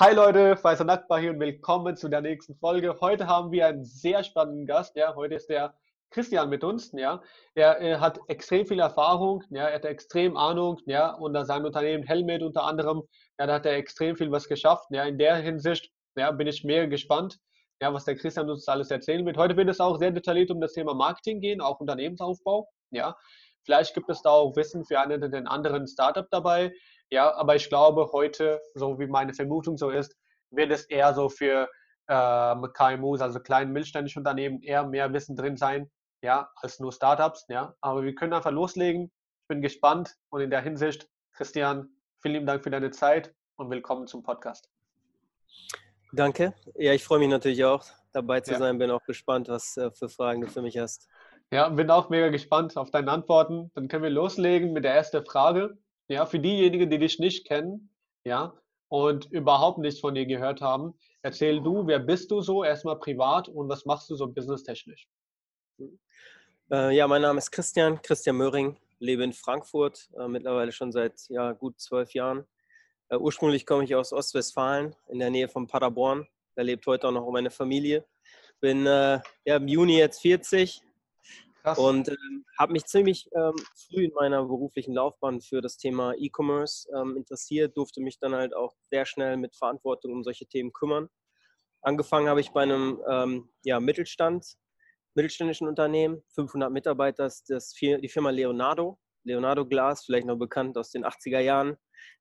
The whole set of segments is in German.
Hi Leute, Faisal Nakbar hier und willkommen zu der nächsten Folge. Heute haben wir einen sehr spannenden Gast. Ja, heute ist der Christian mit uns. Ja, er, er hat extrem viel Erfahrung. Ja, er hat extrem Ahnung. Ja, unter seinem Unternehmen Helmet unter anderem. Ja, da hat er extrem viel was geschafft. Ja, in der Hinsicht ja, bin ich mehr gespannt, ja, was der Christian uns alles erzählen wird. Heute wird es auch sehr detailliert um das Thema Marketing gehen, auch Unternehmensaufbau. Ja, vielleicht gibt es da auch Wissen für einen oder den anderen Startup dabei. Ja, aber ich glaube, heute, so wie meine Vermutung so ist, wird es eher so für äh, KMUs, also kleinen mittelständischen Unternehmen, eher mehr Wissen drin sein, ja, als nur Startups, ja. Aber wir können einfach loslegen. Ich bin gespannt und in der Hinsicht, Christian, vielen lieben Dank für deine Zeit und willkommen zum Podcast. Danke. Ja, ich freue mich natürlich auch, dabei zu ja. sein. Bin auch gespannt, was äh, für Fragen du für mich hast. Ja, bin auch mega gespannt auf deine Antworten. Dann können wir loslegen mit der ersten Frage. Ja, für diejenigen, die dich nicht kennen, ja, und überhaupt nichts von dir gehört haben, erzähl du, wer bist du so, erstmal privat und was machst du so businesstechnisch? Äh, ja, mein Name ist Christian, Christian Möhring, lebe in Frankfurt, äh, mittlerweile schon seit ja, gut zwölf Jahren. Äh, ursprünglich komme ich aus Ostwestfalen, in der Nähe von Paderborn. Da lebt heute auch noch meine Familie. Bin äh, ja, im Juni jetzt 40, Krass. Und ähm, habe mich ziemlich ähm, früh in meiner beruflichen Laufbahn für das Thema E-Commerce ähm, interessiert, durfte mich dann halt auch sehr schnell mit Verantwortung um solche Themen kümmern. Angefangen habe ich bei einem ähm, ja, Mittelstand, mittelständischen Unternehmen, 500 Mitarbeiter, das, das die Firma Leonardo. Leonardo Glas, vielleicht noch bekannt aus den 80er Jahren.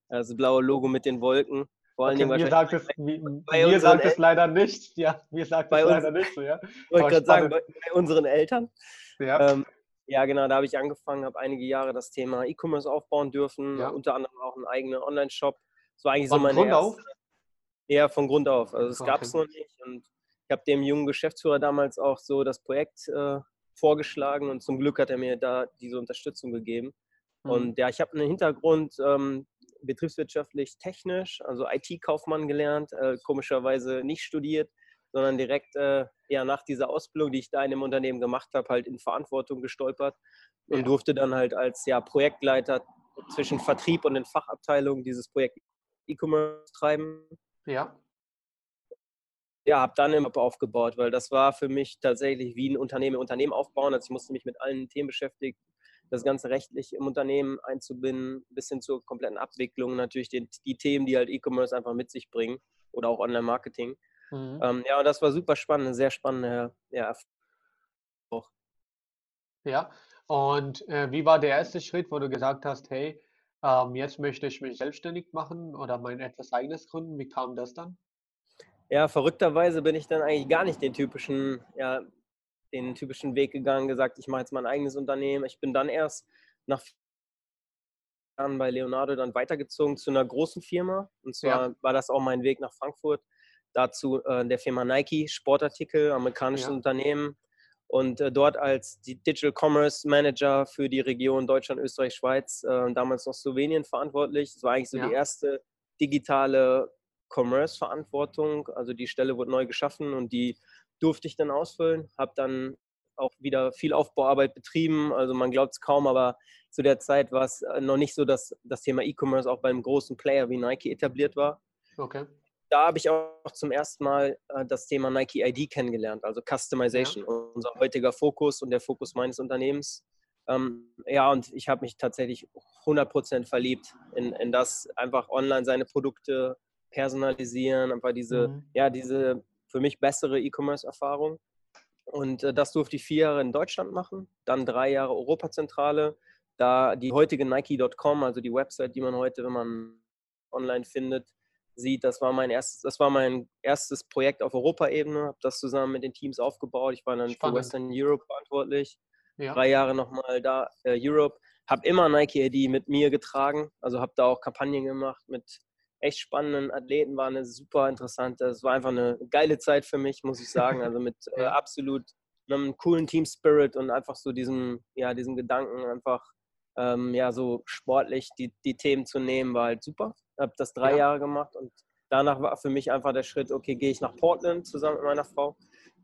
Das blaue Logo mit den Wolken. Vor allen okay, Dingen mir sagt es, bei, bei mir sagt es leider nicht. Ja, mir sagt es leider nicht so, ja. Wollte ich gerade sagen, bei, bei, unseren Eltern. Ja. Ähm, ja, genau, da habe ich angefangen, habe einige Jahre das Thema E-Commerce aufbauen dürfen, ja. unter anderem auch einen eigenen Online-Shop. Das war eigentlich von so meine Grund erste, auf? Ja, von Grund auf. Also es okay. gab es noch nicht und ich habe dem jungen Geschäftsführer damals auch so das Projekt äh, vorgeschlagen und zum Glück hat er mir da diese Unterstützung gegeben. Mhm. Und ja, ich habe einen Hintergrund ähm, betriebswirtschaftlich technisch, also IT-Kaufmann gelernt, äh, komischerweise nicht studiert, sondern direkt äh, ja, nach dieser Ausbildung, die ich da in dem Unternehmen gemacht habe, halt in Verantwortung gestolpert und ja. durfte dann halt als ja, Projektleiter zwischen Vertrieb und den Fachabteilungen dieses Projekt E-Commerce treiben. Ja. Ja, habe dann im aufgebaut, weil das war für mich tatsächlich wie ein Unternehmen Unternehmen aufbauen. Also ich musste mich mit allen Themen beschäftigen, das Ganze rechtlich im Unternehmen einzubinden, bis hin zur kompletten Abwicklung, natürlich die, die Themen, die halt E-Commerce einfach mit sich bringen oder auch Online-Marketing. Mhm. Ähm, ja, und das war super spannend, eine sehr spannende ja, auch. Ja, und äh, wie war der erste Schritt, wo du gesagt hast, hey, ähm, jetzt möchte ich mich selbstständig machen oder mein etwas eigenes gründen? Wie kam das dann? Ja, verrückterweise bin ich dann eigentlich gar nicht den typischen, ja, den typischen Weg gegangen, gesagt, ich mache jetzt mein eigenes Unternehmen. Ich bin dann erst nach Jahren bei Leonardo dann weitergezogen zu einer großen Firma. Und zwar ja. war das auch mein Weg nach Frankfurt dazu äh, der Firma Nike, Sportartikel, amerikanisches ja. Unternehmen. Und äh, dort als Digital Commerce Manager für die Region Deutschland, Österreich, Schweiz, äh, damals noch Slowenien verantwortlich. Das war eigentlich so ja. die erste digitale Commerce-Verantwortung. Also die Stelle wurde neu geschaffen und die durfte ich dann ausfüllen. Habe dann auch wieder viel Aufbauarbeit betrieben. Also man glaubt es kaum, aber zu der Zeit war es äh, noch nicht so, dass das Thema E-Commerce auch beim großen Player wie Nike etabliert war. Okay da habe ich auch zum ersten Mal äh, das Thema Nike ID kennengelernt, also Customization, ja. unser heutiger Fokus und der Fokus meines Unternehmens. Ähm, ja, und ich habe mich tatsächlich 100% verliebt in, in das, einfach online seine Produkte personalisieren, einfach diese, mhm. ja, diese für mich bessere E-Commerce-Erfahrung. Und äh, das durfte ich vier Jahre in Deutschland machen, dann drei Jahre Europazentrale, da die heutige Nike.com, also die Website, die man heute, wenn man online findet, sieht. Das war mein erstes, das war mein erstes Projekt auf Europaebene, habe das zusammen mit den Teams aufgebaut. Ich war dann Spannend. für Western Europe verantwortlich. Ja. Drei Jahre nochmal da, äh, Europe. Habe immer Nike ID mit mir getragen, also habe da auch Kampagnen gemacht mit echt spannenden Athleten, war eine super interessante, es war einfach eine geile Zeit für mich, muss ich sagen. Also mit äh, absolut einem coolen Team Spirit und einfach so diesem, ja, diesem Gedanken, einfach ähm, ja, so sportlich die, die Themen zu nehmen, war halt super habe das drei ja. Jahre gemacht und danach war für mich einfach der Schritt, okay, gehe ich nach Portland zusammen mit meiner Frau.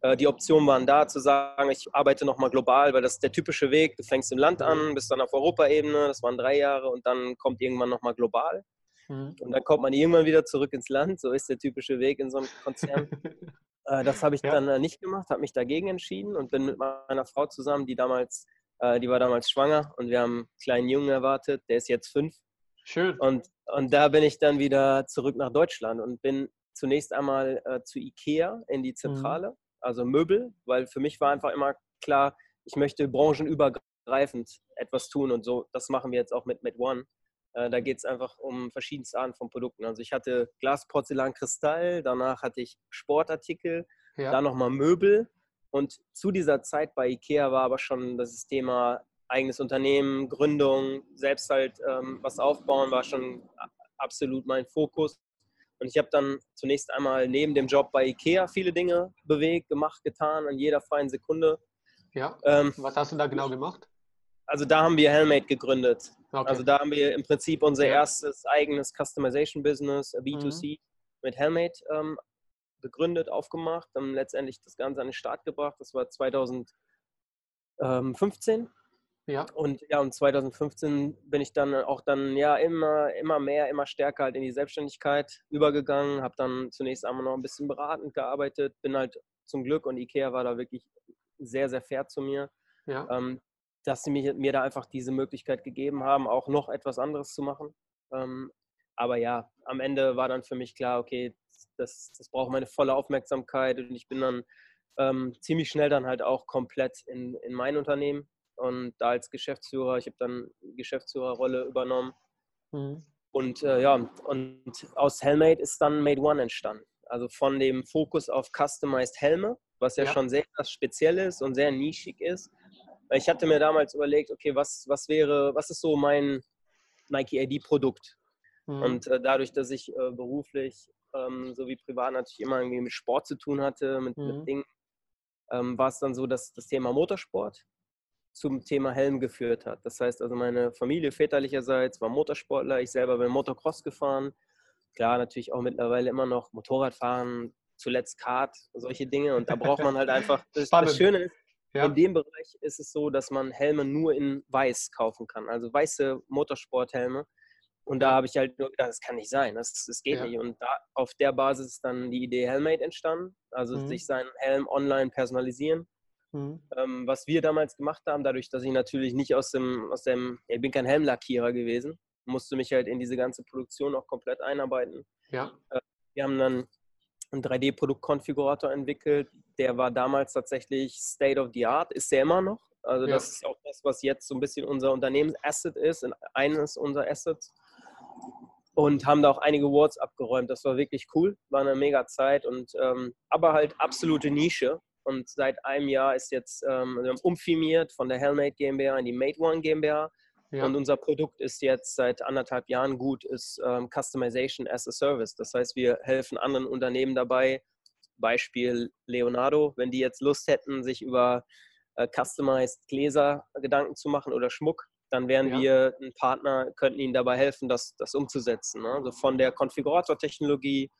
Äh, die Optionen waren da, zu sagen, ich arbeite nochmal global, weil das ist der typische Weg. Du fängst im Land an, bist dann auf Europaebene, das waren drei Jahre und dann kommt irgendwann nochmal global. Mhm. Und dann kommt man irgendwann wieder zurück ins Land. So ist der typische Weg in so einem Konzern. äh, das habe ich ja. dann äh, nicht gemacht, habe mich dagegen entschieden und bin mit meiner Frau zusammen, die damals, äh, die war damals schwanger und wir haben einen kleinen Jungen erwartet, der ist jetzt fünf. Schön. Und, und da bin ich dann wieder zurück nach Deutschland und bin zunächst einmal äh, zu Ikea in die mhm. Zentrale, mhm. also Möbel, weil für mich war einfach immer klar, ich möchte branchenübergreifend etwas tun und so, das machen wir jetzt auch mit, mit One. Äh, da geht es einfach um verschiedenste Arten von Produkten. Also ich hatte Glas, Porzellan, Kristall, danach hatte ich Sportartikel, ja. dann nochmal Möbel. Und zu dieser Zeit bei IKEA war aber schon das Thema eigenes Unternehmen, Gründung, selbst halt ähm, was aufbauen, war schon absolut mein Fokus. Und ich habe dann zunächst einmal neben dem Job bei IKEA viele Dinge bewegt, gemacht, getan, in jeder freien Sekunde. Ja. Ähm, was hast du da genau gemacht? Also da haben wir Helmate gegründet. Okay. Also da haben wir im Prinzip unser ja. erstes eigenes Customization Business, B2C, mhm. mit Helmate ähm, gegründet, aufgemacht, dann letztendlich das Ganze an den Start gebracht. Das war 2015. Ja. Und ja, und 2015 bin ich dann auch dann ja immer, immer mehr, immer stärker halt in die Selbstständigkeit übergegangen, habe dann zunächst einmal noch ein bisschen beratend gearbeitet, bin halt zum Glück und Ikea war da wirklich sehr, sehr fair zu mir. Ja. Ähm, dass sie mir, mir da einfach diese Möglichkeit gegeben haben, auch noch etwas anderes zu machen. Ähm, aber ja, am Ende war dann für mich klar, okay, das, das braucht meine volle Aufmerksamkeit und ich bin dann ähm, ziemlich schnell dann halt auch komplett in, in mein Unternehmen und da als Geschäftsführer, ich habe dann Geschäftsführerrolle übernommen. Mhm. Und äh, ja, und aus Helmate ist dann Made One entstanden. Also von dem Fokus auf Customized Helme, was ja, ja. schon sehr speziell ist und sehr nischig ist, ich hatte mir damals überlegt, okay, was, was wäre, was ist so mein Nike ID-Produkt? Mhm. Und äh, dadurch, dass ich äh, beruflich ähm, sowie privat natürlich immer irgendwie mit Sport zu tun hatte, mit, mhm. mit Dingen, ähm, war es dann so, dass das Thema Motorsport zum Thema Helm geführt hat. Das heißt also, meine Familie väterlicherseits war Motorsportler, ich selber bin Motocross gefahren. Klar, natürlich auch mittlerweile immer noch Motorradfahren, zuletzt Kart, solche Dinge. Und da braucht man halt einfach, das, das Schöne ist, ja. In dem Bereich ist es so, dass man Helme nur in weiß kaufen kann, also weiße Motorsporthelme. Und da habe ich halt nur gedacht, das kann nicht sein, das, das geht ja. nicht. Und da, auf der Basis ist dann die Idee Helmate entstanden, also mhm. sich seinen Helm online personalisieren. Mhm. Ähm, was wir damals gemacht haben, dadurch, dass ich natürlich nicht aus dem, aus dem, ich bin kein Helmlackierer gewesen, musste mich halt in diese ganze Produktion auch komplett einarbeiten. Ja. Äh, wir haben dann einen 3D-Produktkonfigurator entwickelt. Der war damals tatsächlich State of the Art, ist der immer noch. Also ja. das ist auch das, was jetzt so ein bisschen unser Unternehmensasset ist, eines unserer Assets. Und haben da auch einige Awards abgeräumt. Das war wirklich cool, war eine mega Zeit und ähm, aber halt absolute Nische. Und seit einem Jahr ist jetzt ähm, wir haben umfirmiert von der Helmate GmbH in die Made One GmbH ja. Und unser Produkt ist jetzt seit anderthalb Jahren gut, ist ähm, Customization as a Service. Das heißt, wir helfen anderen Unternehmen dabei, Beispiel Leonardo, wenn die jetzt Lust hätten, sich über äh, Customized Gläser Gedanken zu machen oder Schmuck, dann wären ja. wir ein Partner, könnten ihnen dabei helfen, das, das umzusetzen. Ne? Also von der Konfigurator-Technologie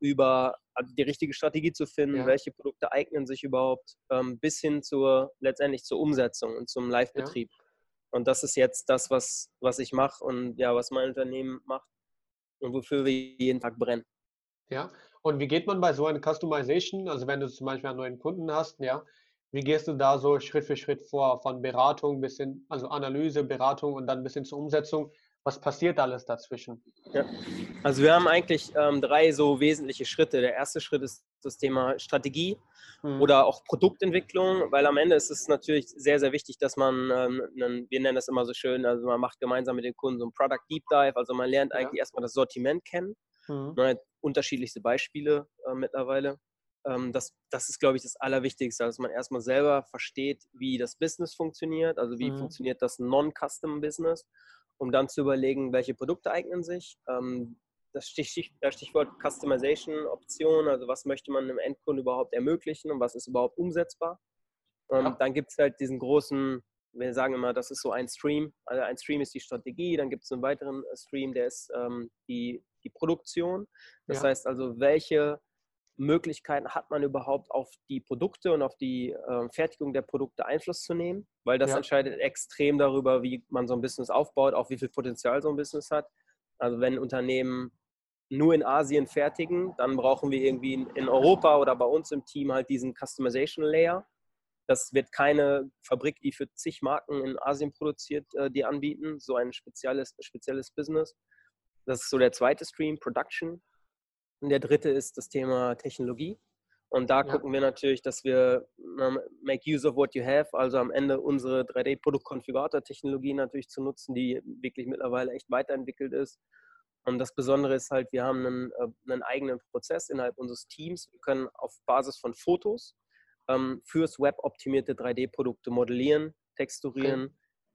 über also die richtige Strategie zu finden, ja. welche Produkte eignen sich überhaupt, ähm, bis hin zur letztendlich zur Umsetzung und zum Live-Betrieb. Ja. Und das ist jetzt das, was, was ich mache und ja, was mein Unternehmen macht und wofür wir jeden Tag brennen. Ja, und wie geht man bei so einer Customization, also wenn du zum Beispiel einen neuen Kunden hast, ja, wie gehst du da so Schritt für Schritt vor, von Beratung bis hin, also Analyse, Beratung und dann bis hin zur Umsetzung? Was passiert alles dazwischen? Ja. Also wir haben eigentlich ähm, drei so wesentliche Schritte. Der erste Schritt ist das Thema Strategie mhm. oder auch Produktentwicklung, weil am Ende ist es natürlich sehr, sehr wichtig, dass man, ähm, einen, wir nennen das immer so schön, also man macht gemeinsam mit den Kunden so ein Product Deep Dive, also man lernt eigentlich ja. erstmal das Sortiment kennen. Mhm. Man hat unterschiedlichste Beispiele äh, mittlerweile. Ähm, das, das ist, glaube ich, das Allerwichtigste, dass man erstmal selber versteht, wie das Business funktioniert, also wie mhm. funktioniert das Non-Custom-Business um dann zu überlegen, welche Produkte eignen sich. Ähm, das Stichwort Customization Option, also was möchte man dem Endkunden überhaupt ermöglichen und was ist überhaupt umsetzbar. Und ja. dann gibt es halt diesen großen, wir sagen immer, das ist so ein Stream. Also ein Stream ist die Strategie, dann gibt es einen weiteren Stream, der ist ähm, die, die Produktion. Das ja. heißt also, welche Möglichkeiten hat man überhaupt auf die Produkte und auf die äh, Fertigung der Produkte Einfluss zu nehmen, weil das ja. entscheidet extrem darüber, wie man so ein Business aufbaut, auch wie viel Potenzial so ein Business hat. Also wenn Unternehmen nur in Asien fertigen, dann brauchen wir irgendwie in Europa oder bei uns im Team halt diesen Customization Layer. Das wird keine Fabrik, die für zig Marken in Asien produziert, äh, die anbieten. So ein spezielles, spezielles Business. Das ist so der zweite Stream, Production. Und der dritte ist das Thema Technologie. Und da ja. gucken wir natürlich, dass wir make use of what you have, also am Ende unsere 3D-Produktkonfigurator-Technologie natürlich zu nutzen, die wirklich mittlerweile echt weiterentwickelt ist. Und das Besondere ist halt, wir haben einen, äh, einen eigenen Prozess innerhalb unseres Teams. Wir können auf Basis von Fotos ähm, fürs Web optimierte 3D-Produkte modellieren, texturieren. Okay.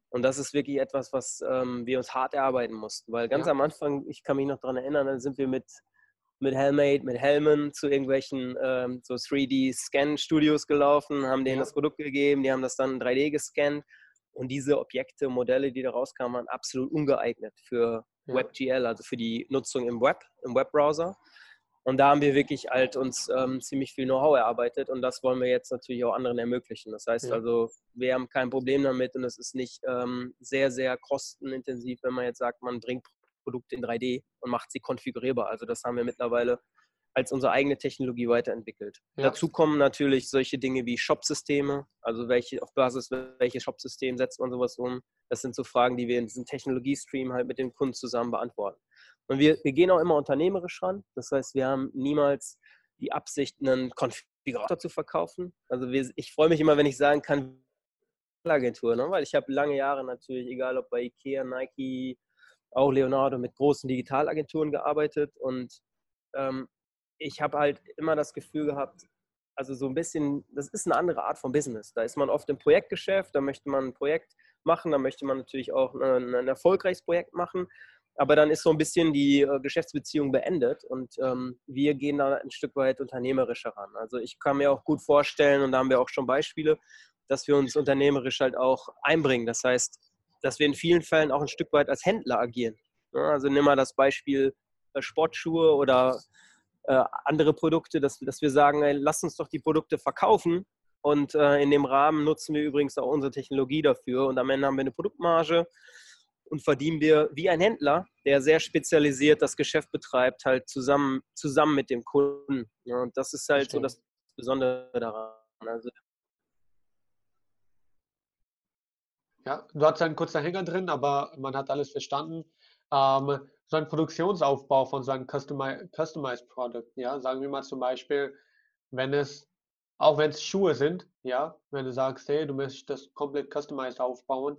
Und das ist wirklich etwas, was ähm, wir uns hart erarbeiten mussten. Weil ganz ja. am Anfang, ich kann mich noch daran erinnern, dann sind wir mit mit Helmate, mit Helmen zu irgendwelchen ähm, so 3D-Scan-Studios gelaufen, haben denen ja. das Produkt gegeben, die haben das dann in 3D gescannt und diese Objekte, Modelle, die da rauskamen, waren absolut ungeeignet für ja. WebGL, also für die Nutzung im Web, im Webbrowser. Und da haben wir wirklich halt uns ähm, ziemlich viel Know-how erarbeitet und das wollen wir jetzt natürlich auch anderen ermöglichen. Das heißt ja. also, wir haben kein Problem damit und es ist nicht ähm, sehr, sehr kostenintensiv, wenn man jetzt sagt, man bringt Produkte in 3D und macht sie konfigurierbar. Also das haben wir mittlerweile als unsere eigene Technologie weiterentwickelt. Ja. Dazu kommen natürlich solche Dinge wie Shop-Systeme, also welche, auf Basis welches Shop-System setzt man sowas um. Das sind so Fragen, die wir in diesem Technologiestream halt mit den Kunden zusammen beantworten. Und wir, wir gehen auch immer unternehmerisch ran. Das heißt, wir haben niemals die Absicht, einen Konfigurator zu verkaufen. Also wir, ich freue mich immer, wenn ich sagen kann, Agentur, ne? weil ich habe lange Jahre natürlich, egal ob bei Ikea, Nike, auch Leonardo mit großen Digitalagenturen gearbeitet und ähm, ich habe halt immer das Gefühl gehabt, also so ein bisschen, das ist eine andere Art von Business. Da ist man oft im Projektgeschäft, da möchte man ein Projekt machen, da möchte man natürlich auch ein, ein erfolgreiches Projekt machen, aber dann ist so ein bisschen die äh, Geschäftsbeziehung beendet und ähm, wir gehen da ein Stück weit unternehmerischer ran. Also ich kann mir auch gut vorstellen, und da haben wir auch schon Beispiele, dass wir uns unternehmerisch halt auch einbringen. Das heißt, dass wir in vielen Fällen auch ein Stück weit als Händler agieren. Also nimm mal das Beispiel äh, Sportschuhe oder äh, andere Produkte, dass, dass wir sagen, ey, lass uns doch die Produkte verkaufen und äh, in dem Rahmen nutzen wir übrigens auch unsere Technologie dafür und am Ende haben wir eine Produktmarge und verdienen wir wie ein Händler, der sehr spezialisiert das Geschäft betreibt, halt zusammen, zusammen mit dem Kunden. und das ist halt so das Besondere daran. Also Ja, du hast einen kurzen Hänger drin, aber man hat alles verstanden. Ähm, so ein Produktionsaufbau von so einem Customi Customized Product, ja, sagen wir mal zum Beispiel, wenn es, auch wenn es Schuhe sind, ja, wenn du sagst, hey, du möchtest das komplett customized aufbauen,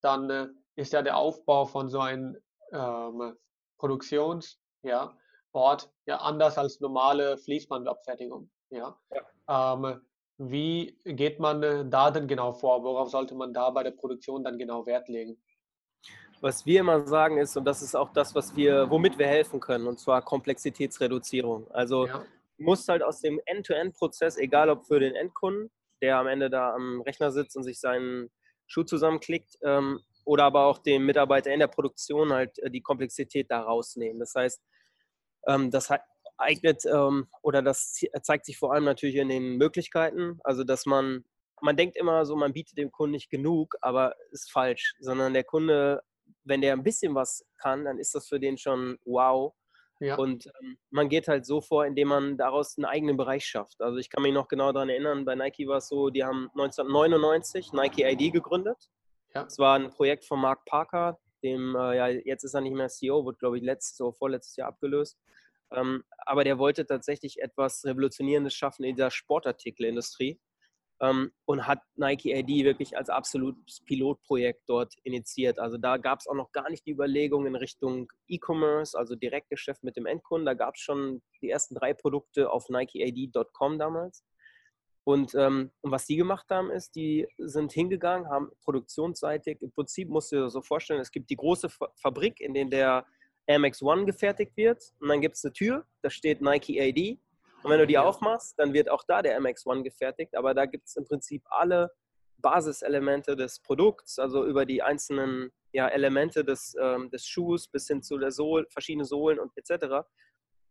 dann äh, ist ja der Aufbau von so einem ähm, Produktions, ja, Ort ja anders als normale Fließbandabfertigung, ja. ja. Ähm, wie geht man äh, da denn genau vor? Worauf sollte man da bei der Produktion dann genau Wert legen? Was wir immer sagen ist, und das ist auch das, was wir, womit wir helfen können, und zwar Komplexitätsreduzierung. Also ja. du musst halt aus dem End-to-End-Prozess, egal ob für den Endkunden, der am Ende da am Rechner sitzt und sich seinen Schuh zusammenklickt, ähm, oder aber auch dem Mitarbeiter in der Produktion halt äh, die Komplexität da rausnehmen. Das heißt, ähm, das eignet ähm, oder das zeigt sich vor allem natürlich in den Möglichkeiten. Also, dass man, man denkt immer so, man bietet dem Kunden nicht genug, aber ist falsch, sondern der Kunde, wenn der ein bisschen was kann, dann ist das für den schon wow. Ja. Und ähm, man geht halt so vor, indem man daraus einen eigenen Bereich schafft. Also ich kann mich noch genau daran erinnern, bei Nike war es so, die haben 1999 Nike ID gegründet. Ja. Das war ein Projekt von Mark Parker, dem, äh, ja, jetzt ist er nicht mehr CEO, wird glaube ich letztes oder vorletztes Jahr abgelöst. Ähm, aber der wollte tatsächlich etwas Revolutionierendes schaffen in der Sportartikelindustrie und hat Nike AD wirklich als absolutes Pilotprojekt dort initiiert. Also da gab es auch noch gar nicht die Überlegung in Richtung E-Commerce, also Direktgeschäft mit dem Endkunden. Da gab es schon die ersten drei Produkte auf NikeAD.com damals. Und, ähm, und, was die gemacht haben, ist, die sind hingegangen, haben produktionsseitig, im Prinzip musst du dir so vorstellen, es gibt die große Fabrik, in der der Air Max One gefertigt wird und dann gibt es eine Tür, da steht Nike AD und wenn du die aufmachst, dann wird auch da der Air Max One gefertigt, aber da gibt es im Prinzip alle Basiselemente des Produkts, also über die einzelnen ja, Elemente des, ähm, des Schuhs bis hin zu der Sohle, verschiedene Sohlen und etc.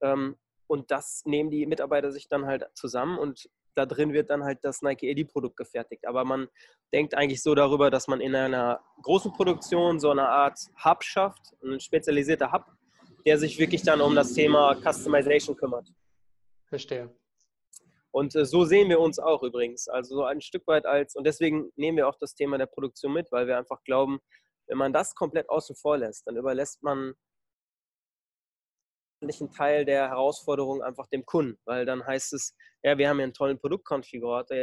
Ähm, und das nehmen die Mitarbeiter sich dann halt zusammen und da drin wird dann halt das Nike AD-Produkt gefertigt. Aber man denkt eigentlich so darüber, dass man in einer großen Produktion so eine Art Hub schafft, ein spezialisierter Hub, der sich wirklich dann um das Thema Customization kümmert. Verstehe. Und äh, so sehen wir uns auch übrigens. Also so ein Stück weit als, und deswegen nehmen wir auch das Thema der Produktion mit, weil wir einfach glauben, wenn man das komplett außen vor lässt, dann überlässt man einen Teil der Herausforderung einfach dem Kunden, weil dann heißt es, ja, wir haben hier einen tollen Produktkonfigurator,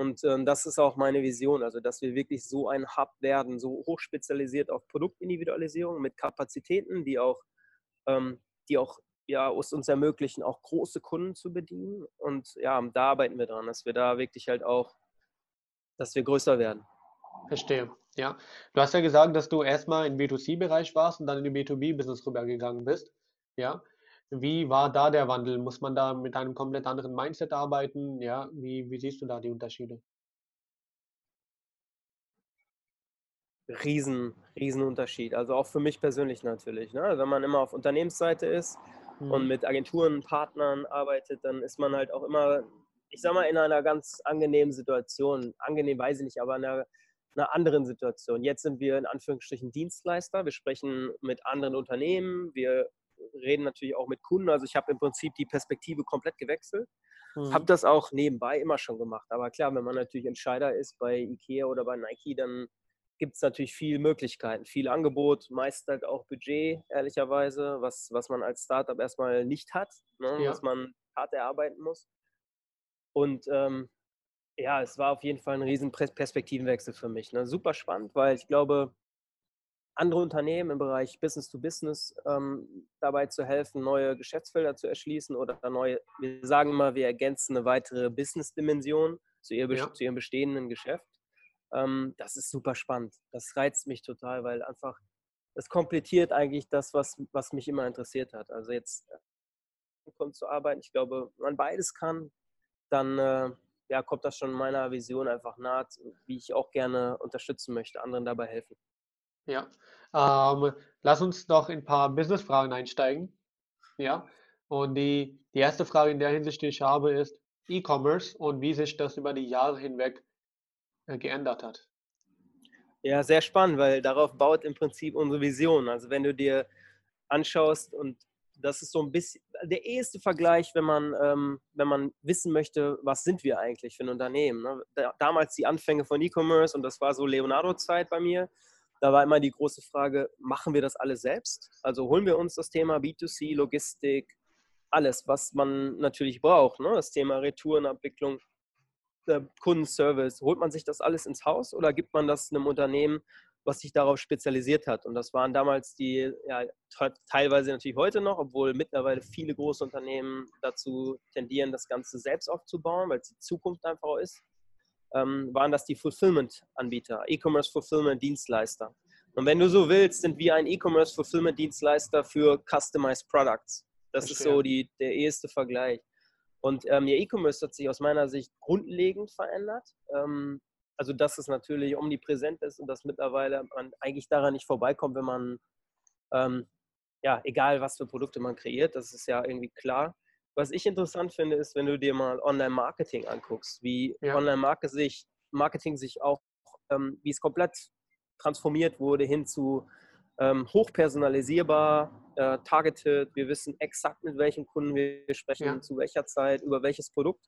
Und ähm, das ist auch meine Vision, also dass wir wirklich so ein Hub werden, so hochspezialisiert auf Produktindividualisierung mit Kapazitäten, die auch, ähm, die auch ja, es uns ermöglichen, auch große Kunden zu bedienen. Und ja, da arbeiten wir dran, dass wir da wirklich halt auch, dass wir größer werden. Verstehe. Ja. Du hast ja gesagt, dass du erstmal im B2C-Bereich warst und dann in den B2B-Business rübergegangen bist. Ja. Wie war da der Wandel? Muss man da mit einem komplett anderen Mindset arbeiten? Ja, wie, wie siehst du da die Unterschiede? Riesen, Riesenunterschied. Also auch für mich persönlich natürlich. Ne? Wenn man immer auf Unternehmensseite ist mhm. und mit Agenturen, Partnern arbeitet, dann ist man halt auch immer, ich sag mal, in einer ganz angenehmen Situation. Angenehm weiß ich nicht, aber in einer, einer anderen Situation. Jetzt sind wir in Anführungsstrichen Dienstleister. Wir sprechen mit anderen Unternehmen. Wir reden natürlich auch mit Kunden. Also ich habe im Prinzip die Perspektive komplett gewechselt. Mhm. Habe das auch nebenbei immer schon gemacht. Aber klar, wenn man natürlich Entscheider ist bei IKEA oder bei Nike, dann gibt es natürlich viele Möglichkeiten, viel Angebot, meist halt auch Budget, ehrlicherweise, was, was man als Startup erstmal nicht hat, ne, ja. was man hart erarbeiten muss. Und ähm, ja, es war auf jeden Fall ein riesen Perspektivenwechsel für mich. Ne? Super spannend, weil ich glaube, andere Unternehmen im Bereich Business to Business ähm, dabei zu helfen, neue Geschäftsfelder zu erschließen oder neue, wir sagen immer, wir ergänzen eine weitere Business-Dimension zu, ihr, ja. zu ihrem bestehenden Geschäft. Ähm, das ist super spannend. Das reizt mich total, weil einfach, es komplettiert eigentlich das, was, was mich immer interessiert hat. Also jetzt äh, zu arbeiten, ich glaube, wenn man beides kann, dann äh, ja, kommt das schon meiner Vision einfach nahe, wie ich auch gerne unterstützen möchte, anderen dabei helfen. Ja, ähm, lass uns noch in ein paar Business-Fragen einsteigen. Ja, und die, die erste Frage in der Hinsicht, die ich habe, ist E-Commerce und wie sich das über die Jahre hinweg äh, geändert hat. Ja, sehr spannend, weil darauf baut im Prinzip unsere Vision. Also wenn du dir anschaust und das ist so ein bisschen der erste Vergleich, wenn man, ähm, wenn man wissen möchte, was sind wir eigentlich für ein Unternehmen. Ne? Da, damals die Anfänge von E-Commerce und das war so Leonardo-Zeit bei mir da war immer die große Frage, machen wir das alles selbst? Also holen wir uns das Thema B2C, Logistik, alles, was man natürlich braucht, ne? das Thema Retourenabwicklung, Kundenservice, holt man sich das alles ins Haus oder gibt man das einem Unternehmen, was sich darauf spezialisiert hat? Und das waren damals die, ja, teilweise natürlich heute noch, obwohl mittlerweile viele große Unternehmen dazu tendieren, das Ganze selbst aufzubauen, weil es die Zukunft einfach ist ähm, waren das die Fulfillment-Anbieter, E-Commerce Fulfillment-Dienstleister. Und wenn du so willst, sind wir ein E-Commerce Fulfillment-Dienstleister für Customized Products. Das Verstehe. ist so die, der erste Vergleich. Und ähm, der E-Commerce hat sich aus meiner Sicht grundlegend verändert. Ähm, also, dass es natürlich omnipräsent ist und dass mittlerweile man eigentlich daran nicht vorbeikommt, wenn man, ähm, ja, egal was für Produkte man kreiert, das ist ja irgendwie klar. Was ich interessant finde, ist, wenn du dir mal Online-Marketing anguckst, wie ja. Online-Marketing sich, Marketing sich auch, ähm, wie es komplett transformiert wurde hin zu ähm, hochpersonalisierbar, äh, targeted. Wir wissen exakt, mit welchen Kunden wir sprechen, ja. zu welcher Zeit, über welches Produkt.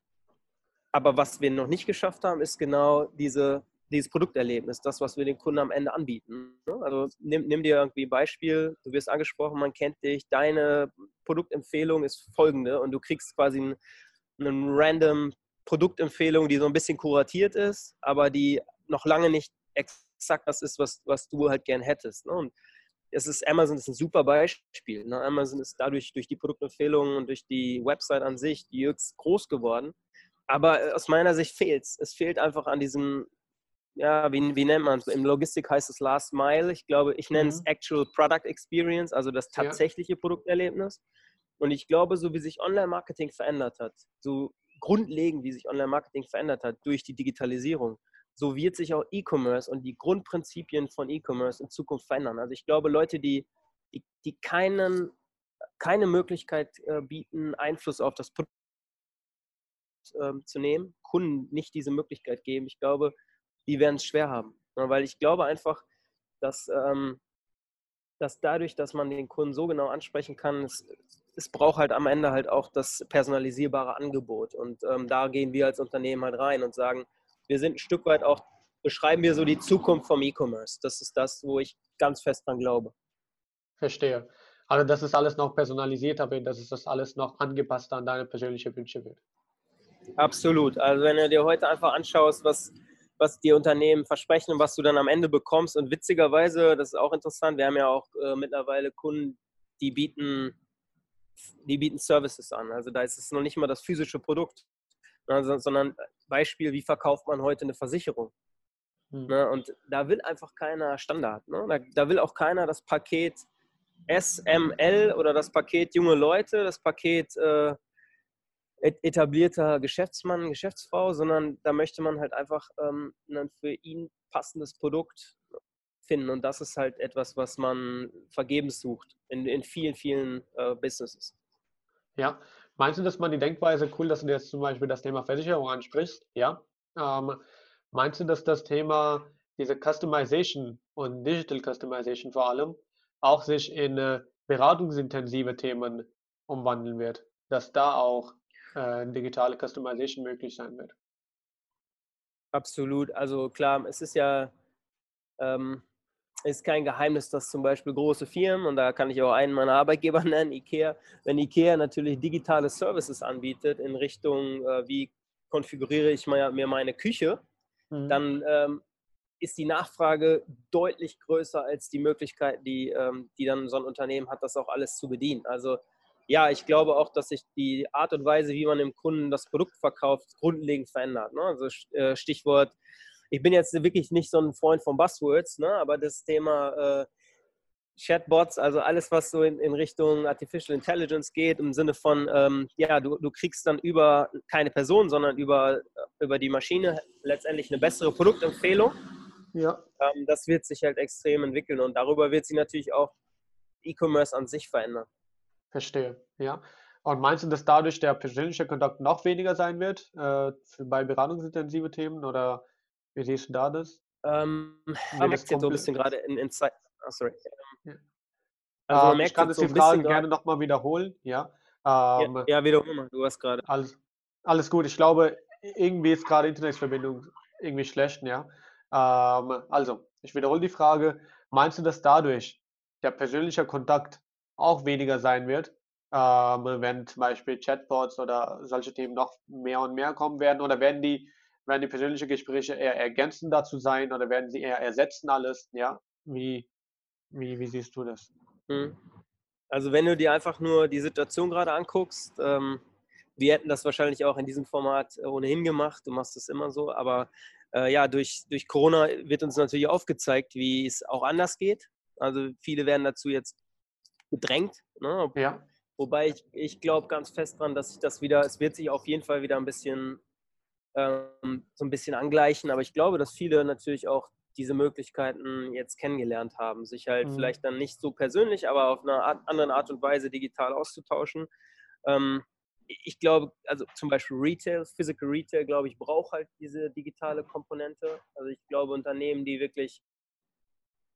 Aber was wir noch nicht geschafft haben, ist genau diese dieses Produkterlebnis, das, was wir den Kunden am Ende anbieten. Ne? Also nimm, nimm dir irgendwie ein Beispiel, du wirst angesprochen, man kennt dich, deine Produktempfehlung ist folgende und du kriegst quasi einen, einen random Produktempfehlung, die so ein bisschen kuratiert ist, aber die noch lange nicht exakt das ist, was, was du halt gern hättest. Ne? Und es ist Amazon ist ein super Beispiel. Ne? Amazon ist dadurch durch die Produktempfehlungen und durch die Website an sich, UX groß geworden. Aber aus meiner Sicht fehlt es. Es fehlt einfach an diesem ja, wie, wie nennt man es? Im Logistik heißt es Last Mile. Ich glaube, ich nenne es mhm. Actual Product Experience, also das tatsächliche ja. Produkterlebnis. Und ich glaube, so wie sich Online-Marketing verändert hat, so grundlegend, wie sich Online-Marketing verändert hat durch die Digitalisierung, so wird sich auch E-Commerce und die Grundprinzipien von E-Commerce in Zukunft verändern. Also ich glaube, Leute, die, die, die keinen, keine Möglichkeit äh, bieten, Einfluss auf das Produkt äh, zu nehmen, Kunden nicht diese Möglichkeit geben, ich glaube, die werden es schwer haben. Ja, weil ich glaube einfach, dass, ähm, dass dadurch, dass man den Kunden so genau ansprechen kann, es, es braucht halt am Ende halt auch das personalisierbare Angebot. Und ähm, da gehen wir als Unternehmen halt rein und sagen, wir sind ein Stück weit auch, beschreiben wir so die Zukunft vom E-Commerce. Das ist das, wo ich ganz fest dran glaube. Verstehe. Also, dass es alles noch personalisierter wird, dass es das alles noch angepasster an deine persönliche Wünsche wird. Absolut. Also, wenn du dir heute einfach anschaust, was, was die Unternehmen versprechen und was du dann am Ende bekommst. Und witzigerweise, das ist auch interessant, wir haben ja auch äh, mittlerweile Kunden, die bieten, die bieten Services an. Also da ist es noch nicht mal das physische Produkt, ne, sondern Beispiel, wie verkauft man heute eine Versicherung? Mhm. Ne, und da will einfach keiner Standard. Ne? Da, da, will auch keiner das Paket SML oder das Paket junge Leute, das Paket äh, etablierter Geschäftsmann, Geschäftsfrau, sondern da möchte man halt einfach ähm, ein für ihn passendes Produkt finden. Und das ist halt etwas, was man vergebens sucht in, in vielen, vielen äh, Businesses. Ja, Meinst du, dass man die Denkweise, cool, dass du jetzt zum Beispiel das Thema Versicherung ansprichst, ja? Ähm, meinst du, dass das Thema, diese Customization und Digital Customization vor allem, auch sich in äh, beratungsintensive Themen umwandeln wird? Dass da auch äh, digitale Customization möglich sein wird? Absolut. Also klar, es ist ja ähm, ist kein Geheimnis, dass zum Beispiel große Firmen, und da kann ich auch einen meiner Arbeitgeber nennen, IKEA, wenn IKEA natürlich digitale Services anbietet in Richtung, äh, wie konfiguriere ich mir meine Küche, mhm. dann ähm, ist die Nachfrage deutlich größer als die Möglichkeit, die, ähm, die dann so ein Unternehmen hat, das auch alles zu bedienen. Also ja, ich glaube auch, dass sich die Art und Weise, wie man dem Kunden das Produkt verkauft, grundlegend verändert. Ne? Also äh, Stichwort ich bin jetzt wirklich nicht so ein Freund von Buzzwords, ne? aber das Thema äh, Chatbots, also alles, was so in, in, Richtung Artificial Intelligence geht, im Sinne von, ähm, ja, du, du kriegst dann über keine Person, sondern über, über die Maschine letztendlich eine bessere Produktempfehlung. Ja. Ähm, das wird sich halt extrem entwickeln und darüber wird sich natürlich auch E-Commerce an sich verändern. Verstehe, ja. Und meinst du, dass dadurch der persönliche Kontakt noch weniger sein wird äh, bei beratungsintensive Themen oder wie siehst du da das? Ähm, man merkt jetzt so ein bisschen gerade in, in Zeit. Oh, sorry. Ja. Also man ähm, ich kann jetzt so die Frage gerne nochmal wiederholen. Ja, ähm, ja, ja wiederhol mal. Du hast gerade. Alles, alles gut. Ich glaube, irgendwie ist gerade Internetverbindung irgendwie schlecht. Ja. Ähm, also, ich wiederhole die Frage. Meinst du, dass dadurch der persönliche Kontakt auch weniger sein wird, ähm, wenn zum Beispiel Chatbots oder solche Themen noch mehr und mehr kommen werden? Oder werden die werden die persönlichen Gespräche eher ergänzend dazu sein oder werden sie eher ersetzen alles? Ja, wie, wie, wie siehst du das? Hm. Also wenn du dir einfach nur die Situation gerade anguckst, ähm, wir hätten das wahrscheinlich auch in diesem Format ohnehin gemacht, du machst es immer so, aber äh, ja, durch, durch Corona wird uns natürlich aufgezeigt, wie es auch anders geht. Also viele werden dazu jetzt gedrängt. Ne? Ja. Wobei ich, ich glaube ganz fest dran, dass sich das wieder, es wird sich auf jeden Fall wieder ein bisschen ähm, so ein bisschen angleichen. Aber ich glaube, dass viele natürlich auch diese Möglichkeiten jetzt kennengelernt haben, sich halt mhm. vielleicht dann nicht so persönlich, aber auf einer Art, anderen Art und Weise digital auszutauschen. Ähm, ich glaube, also zum Beispiel Retail, Physical Retail, glaube ich, braucht halt diese digitale Komponente. Also ich glaube, Unternehmen, die wirklich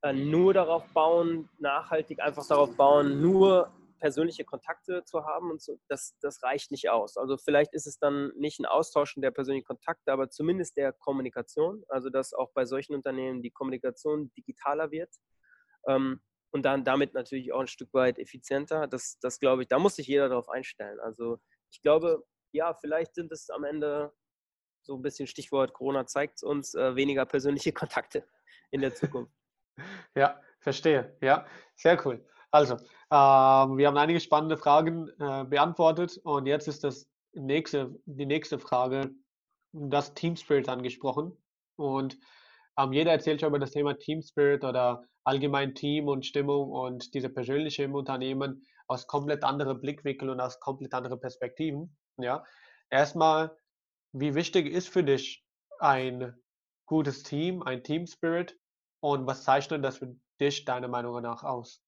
äh, nur darauf bauen, nachhaltig einfach darauf bauen, nur persönliche Kontakte zu haben und so, das, das reicht nicht aus. Also vielleicht ist es dann nicht ein Austauschen der persönlichen Kontakte, aber zumindest der Kommunikation. Also dass auch bei solchen Unternehmen die Kommunikation digitaler wird. Ähm, und dann damit natürlich auch ein Stück weit effizienter. Das, das glaube ich, da muss sich jeder darauf einstellen. Also ich glaube, ja, vielleicht sind es am Ende so ein bisschen Stichwort Corona zeigt uns äh, weniger persönliche Kontakte in der Zukunft. Ja, verstehe. Ja, sehr cool. Also, ähm, wir haben einige spannende Fragen äh, beantwortet und jetzt ist das nächste, die nächste Frage, das Team Spirit angesprochen. Und ähm, jeder erzählt schon über das Thema Team Spirit oder allgemein Team und Stimmung und diese persönliche im Unternehmen aus komplett anderen Blickwinkeln und aus komplett anderen Perspektiven. Ja, erstmal, wie wichtig ist für dich ein gutes Team, ein Team Spirit? Und was zeichnet das für dich deiner Meinung nach aus?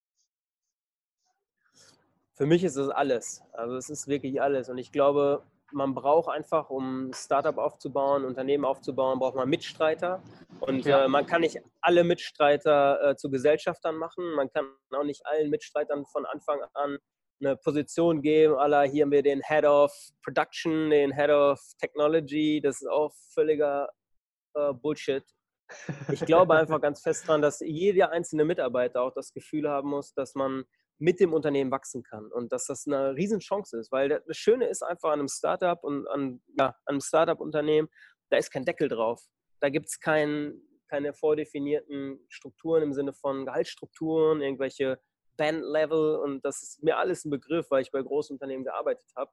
Für mich ist es alles. Also es ist wirklich alles. Und ich glaube, man braucht einfach, um Startup aufzubauen, Unternehmen aufzubauen, braucht man Mitstreiter. Und ja. äh, man kann nicht alle Mitstreiter äh, zu Gesellschaftern machen. Man kann auch nicht allen Mitstreitern von Anfang an eine Position geben, aller hier haben wir den Head of Production, den Head of Technology. Das ist auch völliger äh, Bullshit. Ich glaube einfach ganz fest daran, dass jeder einzelne Mitarbeiter auch das Gefühl haben muss, dass man mit dem Unternehmen wachsen kann und dass das eine Riesenchance ist, weil das Schöne ist einfach an einem Startup und an, ja, an einem Startup-Unternehmen, da ist kein Deckel drauf. Da gibt es kein, keine vordefinierten Strukturen im Sinne von Gehaltsstrukturen, irgendwelche Band-Level und das ist mir alles ein Begriff, weil ich bei Großunternehmen gearbeitet habe.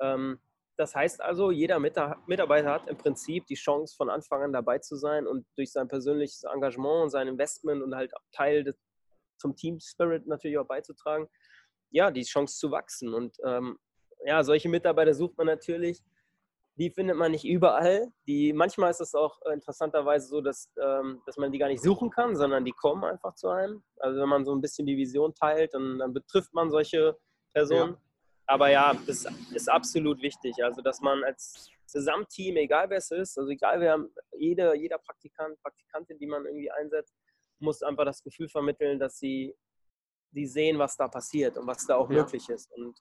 Ähm, das heißt also, jeder Mitarbeiter hat im Prinzip die Chance, von Anfang an dabei zu sein und durch sein persönliches Engagement und sein Investment und halt Teil des, zum Team Spirit natürlich auch beizutragen, ja, die Chance zu wachsen. Und ähm, ja, solche Mitarbeiter sucht man natürlich. Die findet man nicht überall. Die, manchmal ist es auch interessanterweise so, dass, ähm, dass man die gar nicht suchen kann, sondern die kommen einfach zu einem. Also wenn man so ein bisschen die Vision teilt, dann, dann betrifft man solche Personen. Ja. Aber ja, das ist absolut wichtig. Also dass man als Gesamtteam, egal wer es ist, also egal wer, jede, jeder Praktikant, Praktikantin, die man irgendwie einsetzt, muss einfach das Gefühl vermitteln, dass sie, sie sehen, was da passiert und was da auch ja. möglich ist. Und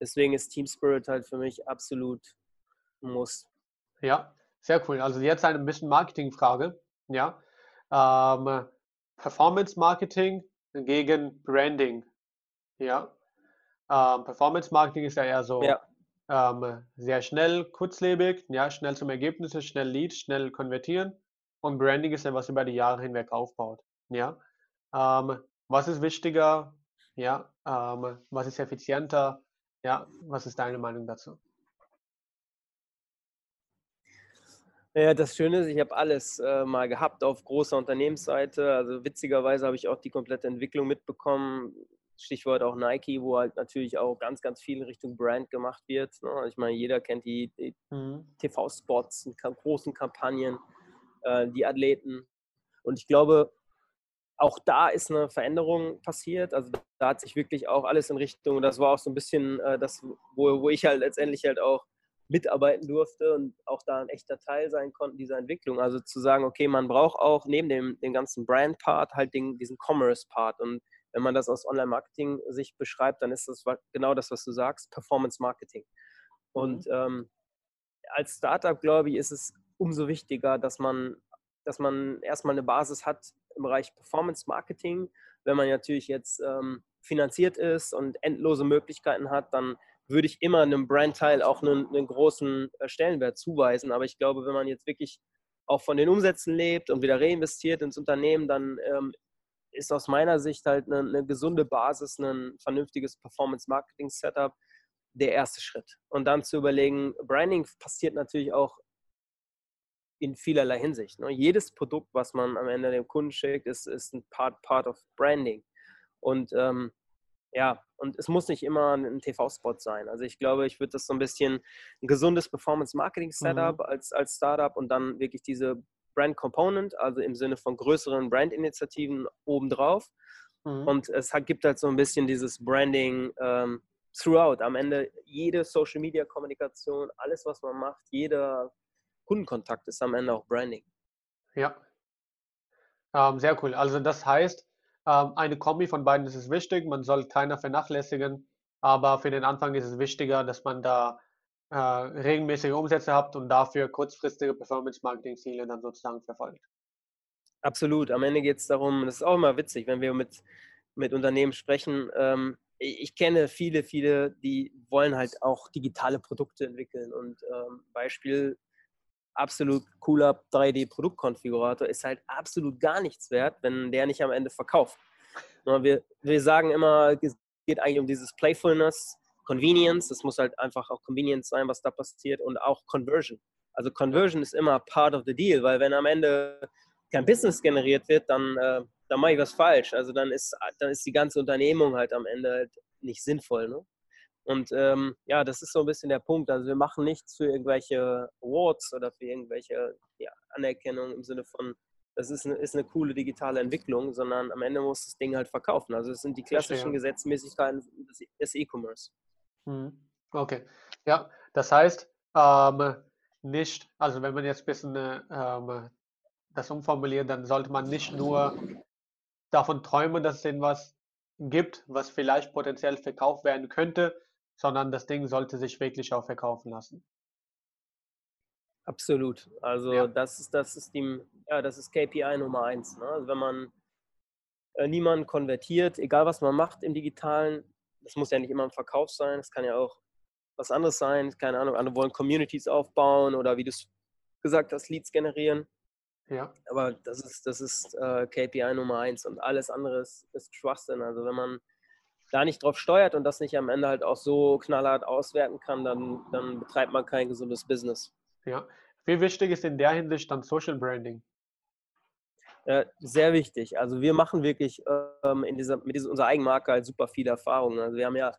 deswegen ist Team Spirit halt für mich absolut ein Muss. Ja, sehr cool. Also jetzt eine bisschen Marketingfrage. Ja. Ähm, Performance Marketing gegen Branding. Ja. Ähm, Performance Marketing ist ja eher so ja. Ähm, sehr schnell, kurzlebig, ja, schnell zum Ergebnis, schnell Leads, schnell konvertieren. Und Branding ist ja was über die Jahre hinweg aufbaut. Ja? Ähm, was ist wichtiger? Ja? Ähm, was ist effizienter? Ja, was ist deine Meinung dazu? Ja, das Schöne ist, ich habe alles äh, mal gehabt auf großer Unternehmensseite. Also witzigerweise habe ich auch die komplette Entwicklung mitbekommen. Stichwort auch Nike, wo halt natürlich auch ganz, ganz viel in Richtung Brand gemacht wird. Ne? Ich meine, jeder kennt die, die mhm. TV-Spots, großen Kampagnen, äh, die Athleten. Und ich glaube, auch da ist eine Veränderung passiert. Also da hat sich wirklich auch alles in Richtung, das war auch so ein bisschen äh, das, wo, wo ich halt letztendlich halt auch mitarbeiten durfte und auch da ein echter Teil sein konnte dieser Entwicklung. Also zu sagen, okay, man braucht auch neben dem, dem ganzen Brand-Part halt den, diesen Commerce-Part. Und wenn man das aus Online-Marketing sich beschreibt, dann ist das genau das, was du sagst, Performance-Marketing. Und mhm. ähm, als Startup, glaube ich, ist es umso wichtiger, dass man, dass man erstmal eine Basis hat, im Bereich Performance Marketing. Wenn man natürlich jetzt ähm, finanziert ist und endlose Möglichkeiten hat, dann würde ich immer einem Brandteil auch einen, einen, großen äh, Stellenwert zuweisen. Aber ich glaube, wenn man jetzt wirklich auch von den Umsätzen lebt und wieder reinvestiert ins Unternehmen, dann ähm, ist aus meiner Sicht halt eine, eine gesunde Basis, ein vernünftiges Performance-Marketing-Setup der erste Schritt. Und dann zu überlegen, Branding passiert natürlich auch in vielerlei Hinsicht. Ne? Jedes Produkt, was man am Ende dem Kunden schickt, ist, ist ein Part, Part of Branding. Und ähm, ja, und es muss nicht immer ein TV-Spot sein. Also ich glaube, ich würde das so ein bisschen ein gesundes Performance-Marketing-Setup mhm. als, als Startup und dann wirklich diese Brand Component, also im Sinne von größeren Brand-Initiativen obendrauf. Mhm. Und es hat, gibt halt so ein bisschen dieses Branding ähm, throughout. Am Ende jede Social-Media-Kommunikation, alles, was man macht, jeder Kundenkontakt ist am Ende auch Branding. Ja. Ähm, sehr cool. Also das heißt, ähm, eine Kombi von beiden ist wichtig. Man soll keiner vernachlässigen, aber für den Anfang ist es wichtiger, dass man da äh, regelmäßige Umsätze hat und dafür kurzfristige Performance-Marketing-Ziele dann sozusagen verfolgt. Absolut. Am Ende geht es darum, das ist auch immer witzig, wenn wir mit, mit Unternehmen sprechen. Ähm, ich kenne viele, viele, die wollen halt auch digitale Produkte entwickeln. Und ähm, Beispiel absolut cooler 3D-Produktkonfigurator ist halt absolut gar nichts wert, wenn der nicht am Ende verkauft. Wir, wir sagen immer, es geht eigentlich um dieses Playfulness, Convenience, das muss halt einfach auch Convenience sein, was da passiert und auch Conversion. Also Conversion ist immer part of the deal, weil wenn am Ende kein Business generiert wird, dann, äh, dann mache ich was falsch. Also dann ist, dann ist die ganze Unternehmung halt am Ende halt nicht sinnvoll. Ne? Und ähm, ja, das ist so ein bisschen der Punkt. Also wir machen nichts für irgendwelche Awards oder für irgendwelche ja, Anerkennung im Sinne von, das ist eine, ist eine coole digitale Entwicklung, sondern am Ende muss das Ding halt verkaufen. Also es sind die klassischen. Gesetzmäßigkeiten des E-Commerce. Mhm. Okay. Ja, das heißt, ähm, nicht, also wenn man jetzt ein bisschen ähm, das umformuliert, dann sollte man nicht nur davon träumen, dass es etwas gibt, was vielleicht potenziell verkauft werden könnte, sondern das Ding sollte sich wirklich auch verkaufen lassen. Absolut. Also ja. das ist das ist die, ja, das ist KPI Nummer eins. Ne? Also wenn man äh, niemanden konvertiert, egal was man macht im Digitalen, das muss ja nicht immer ein Verkauf sein, es kann ja auch was anderes sein, keine Ahnung, andere wollen Communities aufbauen oder wie du es gesagt hast, Leads generieren. Ja. Aber das ist, das ist äh, KPI Nummer eins und alles andere ist, ist Schwachsinn. Also wenn man da nicht drauf steuert und das nicht am Ende halt auch so knallhart auswerten kann, dann, dann betreibt man kein gesundes Business. Ja. Wie wichtig ist in der Hinsicht dann Social Branding? Äh, sehr wichtig. Also wir machen wirklich ähm, in dieser, mit dieser, unserer Eigenmarke halt super viele Erfahrungen. Also wir haben ja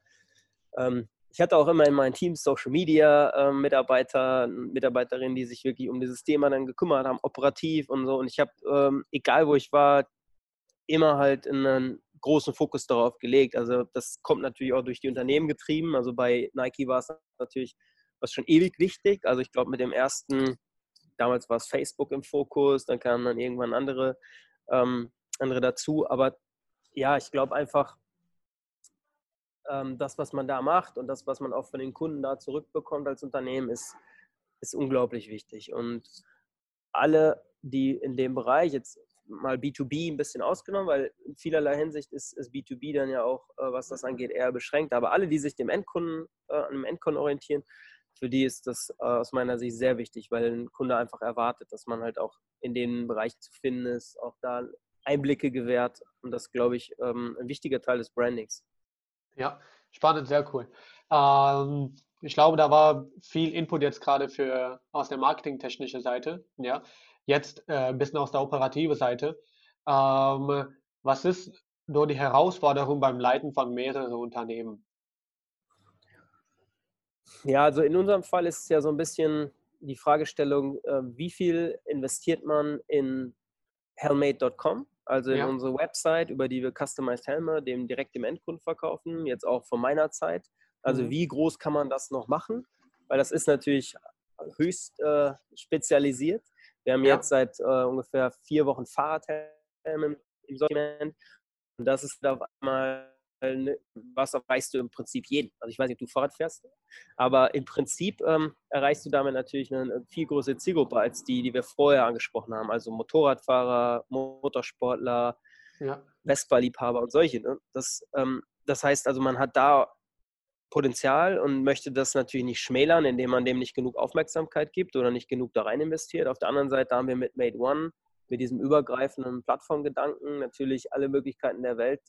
ähm, ich hatte auch immer in meinem Team Social Media ähm, Mitarbeiter, Mitarbeiterinnen, die sich wirklich um dieses Thema dann gekümmert haben, operativ und so. Und ich habe, ähm, egal wo ich war, immer halt einen großen Fokus darauf gelegt. Also das kommt natürlich auch durch die Unternehmen getrieben. Also bei Nike war es natürlich was schon ewig wichtig. Also ich glaube mit dem ersten, damals war es Facebook im Fokus, dann kamen dann irgendwann andere, ähm, andere dazu. Aber ja, ich glaube einfach, ähm, das, was man da macht und das, was man auch von den Kunden da zurückbekommt als Unternehmen, ist, ist unglaublich wichtig. Und alle, die in dem Bereich jetzt mal B2B ein bisschen ausgenommen, weil in vielerlei Hinsicht ist, ist B2B dann ja auch, äh, was das angeht, eher beschränkt. Aber alle, die sich dem Endkunden, äh, an dem Endkunden orientieren, für die ist das äh, aus meiner Sicht sehr wichtig, weil ein Kunde einfach erwartet, dass man halt auch in den Bereichen zu finden ist, auch da Einblicke gewährt. Und das, glaube ich, ähm, ein wichtiger Teil des Brandings. Ja, spannend, sehr cool. Ähm, ich glaube, da war viel Input jetzt gerade für aus der marketingtechnischen Seite. Ja, jetzt äh, ein bisschen aus der operative Seite. Ähm, was ist nur die Herausforderung beim Leiten von mehreren Unternehmen? Ja, also in unserem Fall ist es ja so ein bisschen die Fragestellung, äh, wie viel investiert man in helmate.com? Also in ja. unsere Website, über die wir Customized Helme dem direkt dem Endkunden verkaufen, jetzt auch von meiner Zeit. Also mhm. wie groß kann man das noch machen? Weil das ist natürlich höchst äh, spezialisiert. Wir haben ja. jetzt seit äh, ungefähr vier Wochen Fahrradhelme im Sortiment. Und das ist auf einmal Ne, was erreichst du im Prinzip jeden. Also ich weiß nicht, ob du Fahrrad fährst, aber im Prinzip ähm, erreichst du damit natürlich eine, viel größere Zielgruppe als die, die wir vorher angesprochen haben. Also Motorradfahrer, Motorsportler, ja. Vespa-Liebhaber und solche. Ne? Das, ähm, das heißt also, man hat da Potenzial und möchte das natürlich nicht schmälern, indem man dem nicht genug Aufmerksamkeit gibt oder nicht genug da rein investiert. Auf der anderen Seite haben wir mit Made One, mit diesem übergreifenden Plattformgedanken natürlich alle Möglichkeiten der Welt,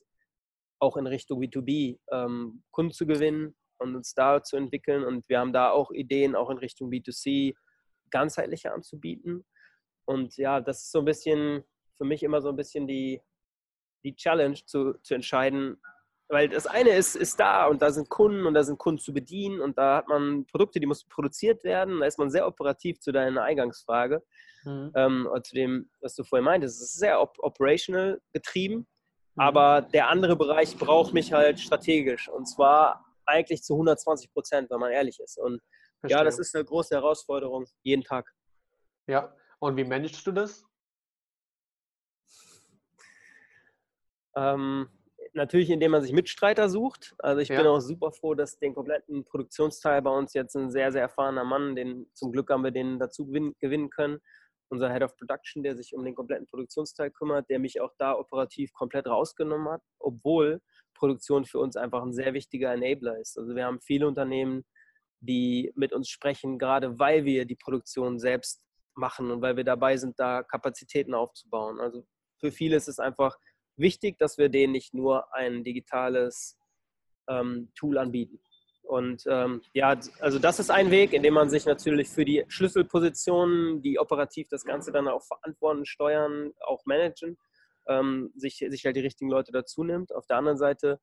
auch in Richtung B2B ähm, Kunden zu gewinnen und uns da zu entwickeln. Und wir haben da auch Ideen, auch in Richtung B2C ganzheitlicher anzubieten. Und ja, das ist so ein bisschen für mich immer so ein bisschen die, die Challenge zu, zu entscheiden, weil das eine ist, ist da und da sind Kunden und da sind Kunden zu bedienen und da hat man Produkte, die müssen produziert werden. Da ist man sehr operativ zu deiner Eingangsfrage, mhm. ähm, zu dem, was du vorhin meintest. Es ist sehr op operational getrieben. Aber der andere Bereich braucht mich halt strategisch und zwar eigentlich zu 120 Prozent, wenn man ehrlich ist. Und Verstehe. ja, das ist eine große Herausforderung jeden Tag. Ja, und wie managst du das? Ähm, natürlich, indem man sich Mitstreiter sucht. Also ich ja. bin auch super froh, dass den kompletten Produktionsteil bei uns jetzt ein sehr, sehr erfahrener Mann, den zum Glück haben wir den dazu gewinnen können, unser Head of Production, der sich um den kompletten Produktionsteil kümmert, der mich auch da operativ komplett rausgenommen hat, obwohl Produktion für uns einfach ein sehr wichtiger Enabler ist. Also wir haben viele Unternehmen, die mit uns sprechen, gerade weil wir die Produktion selbst machen und weil wir dabei sind, da Kapazitäten aufzubauen. Also für viele ist es einfach wichtig, dass wir denen nicht nur ein digitales ähm, Tool anbieten. Und ähm, ja, also das ist ein Weg, in dem man sich natürlich für die Schlüsselpositionen, die operativ das Ganze dann auch verantworten, steuern, auch managen, ähm, sich, sich halt die richtigen Leute dazu nimmt. Auf der anderen Seite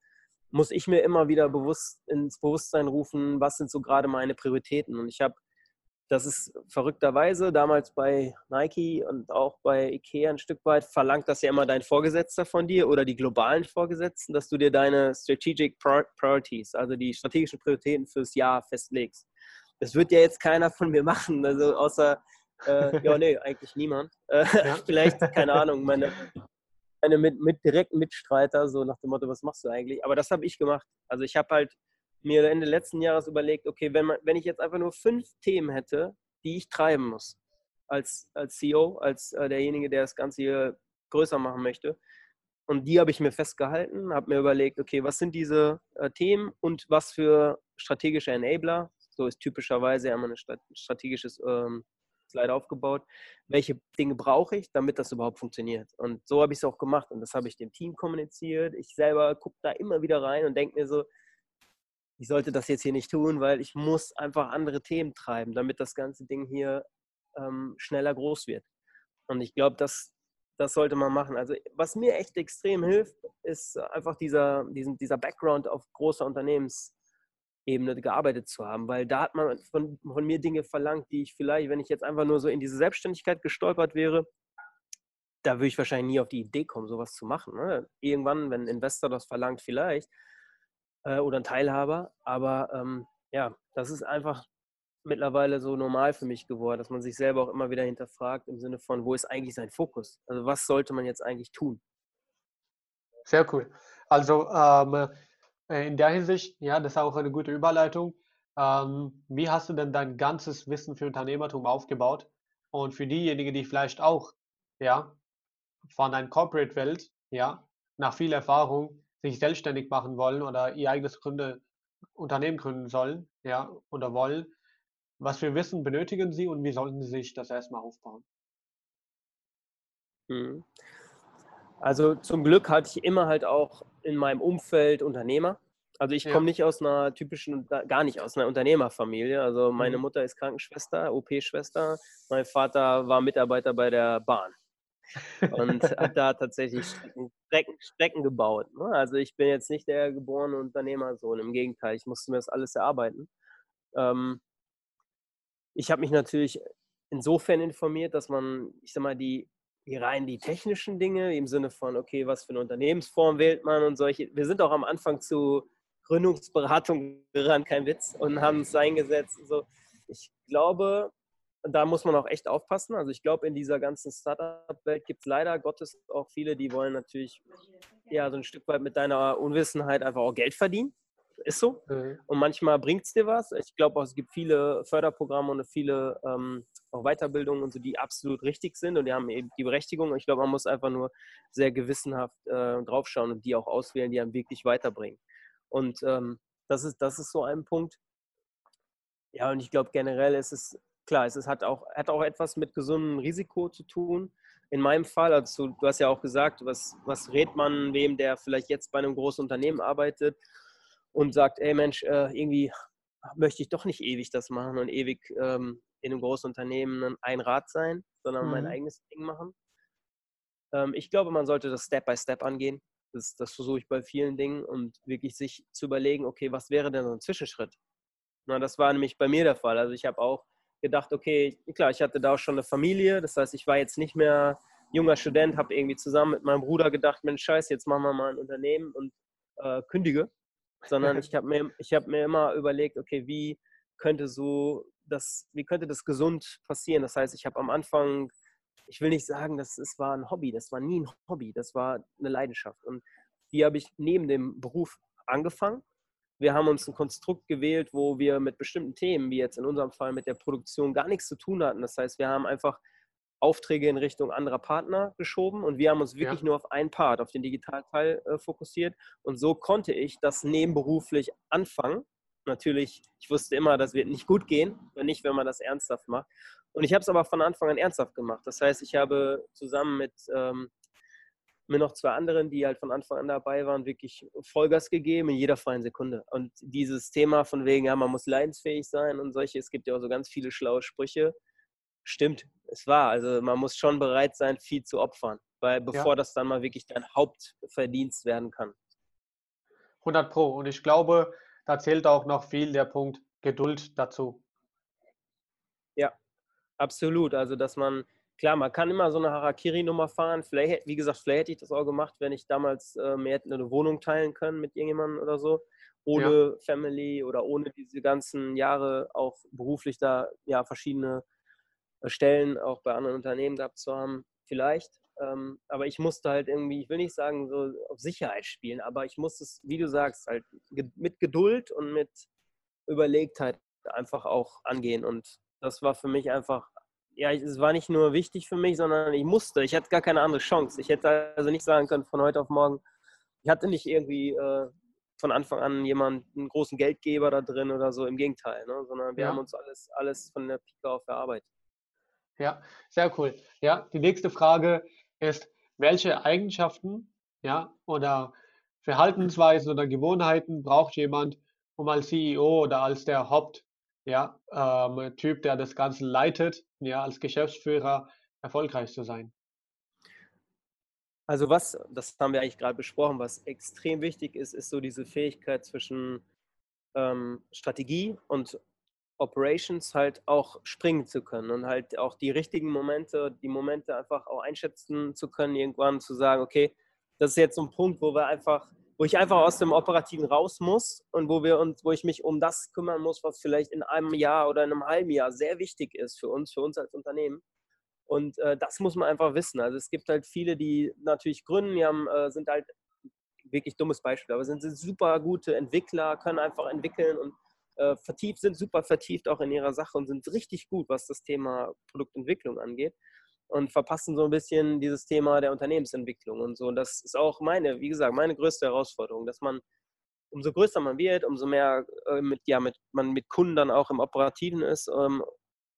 muss ich mir immer wieder bewusst ins Bewusstsein rufen, was sind so gerade meine Prioritäten. Und ich habe, das ist verrückterweise damals bei Nike und auch bei Ikea ein Stück weit, verlangt das ja immer dein Vorgesetzter von dir oder die globalen Vorgesetzten, dass du dir deine Strategic Priorities, also die strategischen Prioritäten fürs Jahr festlegst. Das wird ja jetzt keiner von mir machen, also außer, äh, ja, nee, eigentlich niemand. Äh, ja. Vielleicht, keine Ahnung, meine meine mit, mit direkten Mitstreiter, so nach dem Motto, was machst du eigentlich? Aber das habe ich gemacht. Also ich habe halt mir Ende letzten Jahres überlegt, okay, wenn, man, wenn ich jetzt einfach nur fünf Themen hätte, die ich treiben muss, als, als CEO, als äh, derjenige, der das Ganze hier größer machen möchte, und die habe ich mir festgehalten, habe mir überlegt, okay, was sind diese äh, Themen und was für strategische Enabler, so ist typischerweise immer ein strategisches ähm, Slide aufgebaut. Welche Dinge brauche ich, damit das überhaupt funktioniert? Und so habe ich es auch gemacht und das habe ich dem Team kommuniziert. Ich selber gucke da immer wieder rein und denke mir so, ich sollte das jetzt hier nicht tun, weil ich muss einfach andere Themen treiben, damit das ganze Ding hier ähm, schneller groß wird. Und ich glaube, das, das sollte man machen. Also was mir echt extrem hilft, ist einfach dieser, diesen, dieser Background auf großer Unternehmens. Ebene gearbeitet zu haben, weil da hat man von, von, mir Dinge verlangt, die ich vielleicht, wenn ich jetzt einfach nur so in diese Selbstständigkeit gestolpert wäre, da würde ich wahrscheinlich nie auf die Idee kommen, sowas zu machen. Ne? Irgendwann, wenn ein Investor das verlangt, vielleicht äh, oder ein Teilhaber, aber ähm, ja, das ist einfach mittlerweile so normal für mich geworden, dass man sich selber auch immer wieder hinterfragt im Sinne von, wo ist eigentlich sein Fokus? Also was sollte man jetzt eigentlich tun? Sehr cool. Also ähm, äh, in der Hinsicht, ja, das ist auch eine gute Überleitung. Ähm, wie hast du denn dein ganzes Wissen für Unternehmertum aufgebaut? Und für diejenigen, die vielleicht auch, ja, von der Corporate-Welt, ja, nach viel Erfahrung sich selbstständig machen wollen oder ihr eigenes Gründe, Unternehmen gründen sollen, ja, oder wollen, was für Wissen benötigen sie und wie sollten sie sich das erstmal aufbauen? Mhm. Also zum Glück hatte ich immer halt auch in meinem Umfeld Unternehmer. Also ich ja. komme nicht aus einer typischen, gar nicht aus einer Unternehmerfamilie. Also meine mhm. Mutter ist Krankenschwester, OP-Schwester. Mein Vater war Mitarbeiter bei der Bahn und hat da tatsächlich Strecken, Strecken gebaut. Ne? Also ich bin jetzt nicht der geborene Unternehmersohn. Im Gegenteil, ich musste mir das alles erarbeiten. Ähm, ich habe mich natürlich insofern informiert, dass man, ich sag mal, die die rein die technischen Dinge im Sinne von, okay, was für eine Unternehmensform wählt man und solche. Wir sind auch am Anfang zu Gründungsberatung gerannt, kein Witz, und haben es eingesetzt. So. Ich glaube, da muss man auch echt aufpassen. Also ich glaube, in dieser ganzen Startup-Welt gibt es leider Gottes auch viele, die wollen natürlich ja so ein Stück weit mit deiner Unwissenheit einfach auch Geld verdienen. Ist so. Mhm. Und manchmal bringt es dir was. Ich glaube auch, es gibt viele Förderprogramme und viele ähm, auch Weiterbildungen und so, die absolut richtig sind und die haben eben die Berechtigung. Ich glaube, man muss einfach nur sehr gewissenhaft äh, draufschauen und die auch auswählen, die einem wirklich weiterbringen. Und ähm, das, ist, das ist so ein Punkt. Ja, und ich glaube generell ist es, klar, es ist, hat, auch, hat auch etwas mit gesundem Risiko zu tun. In meinem Fall, also du hast ja auch gesagt, was, was rät man wem, der vielleicht jetzt bei einem großen Unternehmen arbeitet und sagt, ey Mensch, äh, irgendwie möchte ich doch nicht ewig das machen und ewig ähm, in einem großen Unternehmen ein Rad sein, sondern mhm. mein eigenes Ding machen. Ähm, ich glaube, man sollte das Step by Step angehen. Das, das versuche ich bei vielen Dingen und wirklich sich zu überlegen, okay, was wäre denn so ein Zwischenschritt? Na, das war nämlich bei mir der Fall. Also ich habe auch gedacht, okay, klar, ich hatte da auch schon eine Familie. Das heißt, ich war jetzt nicht mehr junger Student, habe irgendwie zusammen mit meinem Bruder gedacht, Mensch, scheiße, jetzt machen wir mal ein Unternehmen und äh, kündige. Sondern ich habe mir, hab mir immer überlegt, okay, wie könnte so das, wie könnte das gesund passieren? Das heißt, ich habe am Anfang ich will nicht sagen, dass es war ein Hobby, das war nie ein Hobby, das war eine Leidenschaft. Und die habe ich neben dem Beruf angefangen. Wir haben uns ein Konstrukt gewählt, wo wir mit bestimmten Themen, wie jetzt in unserem Fall mit der Produktion, gar nichts zu tun hatten. Das heißt, wir haben einfach Aufträge in Richtung anderer Partner geschoben und wir haben uns wirklich ja. nur auf einen Part, auf den Digitalteil äh, fokussiert. Und so konnte ich das nebenberuflich anfangen. Natürlich, ich wusste immer, das wird nicht gut gehen, wenn nicht, wenn man das ernsthaft macht. Und ich habe es aber von Anfang an ernsthaft gemacht. Das heißt, ich habe zusammen mit ähm, mir noch zwei anderen, die halt von Anfang an dabei waren, wirklich Vollgas gegeben in jeder freien Sekunde. Und dieses Thema von wegen, ja, man muss leidensfähig sein und solche, es gibt ja auch so ganz viele schlaue Sprüche. Stimmt, es war. Also man muss schon bereit sein, viel zu opfern, weil bevor ja. das dann mal wirklich dein Hauptverdienst werden kann. 100 Pro. Und ich glaube, da zählt auch noch viel der Punkt Geduld dazu. Ja, absolut. Also, dass man, klar, man kann immer so eine Harakiri-Nummer fahren. Vielleicht, wie gesagt, vielleicht hätte ich das auch gemacht, wenn ich damals äh, mir hätte eine Wohnung teilen können mit irgendjemandem oder so. Ohne ja. Family oder ohne diese ganzen Jahre auch beruflich da ja verschiedene äh, Stellen auch bei anderen Unternehmen gehabt zu haben. Vielleicht. Ähm, aber ich musste halt irgendwie, ich will nicht sagen, so auf Sicherheit spielen, aber ich musste es, wie du sagst, halt mit Geduld und mit Überlegtheit einfach auch angehen. Und das war für mich einfach, ja, es war nicht nur wichtig für mich, sondern ich musste. Ich hatte gar keine andere Chance. Ich hätte also nicht sagen können von heute auf morgen, ich hatte nicht irgendwie äh, von Anfang an jemanden, einen großen Geldgeber da drin oder so, im Gegenteil, ne? sondern wir ja. haben uns alles, alles von der Pike auf erarbeitet. Ja, sehr cool. Ja, die nächste Frage ist, welche Eigenschaften ja, oder Verhaltensweisen oder Gewohnheiten braucht jemand, um als CEO oder als der Haupt ja, ähm, Typ, der das Ganze leitet, ja, als Geschäftsführer erfolgreich zu sein? Also was, das haben wir eigentlich gerade besprochen, was extrem wichtig ist, ist so diese Fähigkeit zwischen ähm, Strategie und Operations halt auch springen zu können und halt auch die richtigen Momente, die Momente einfach auch einschätzen zu können, irgendwann zu sagen, okay, das ist jetzt so ein Punkt, wo wir einfach wo ich einfach aus dem Operativen raus muss und wo wir uns, wo ich mich um das kümmern muss, was vielleicht in einem Jahr oder in einem halben Jahr sehr wichtig ist für uns, für uns als Unternehmen. Und äh, das muss man einfach wissen. Also es gibt halt viele, die natürlich gründen, die haben, äh, sind halt wirklich dummes Beispiel, aber sind, sind super gute Entwickler, können einfach entwickeln und äh, vertieft, sind super vertieft auch in ihrer Sache und sind richtig gut, was das Thema Produktentwicklung angeht und verpassen so ein bisschen dieses Thema der Unternehmensentwicklung und so. Und das ist auch meine, wie gesagt, meine größte Herausforderung, dass man, umso größer man wird, umso mehr äh, mit, ja, mit, man mit Kunden dann auch im Operativen ist, ähm,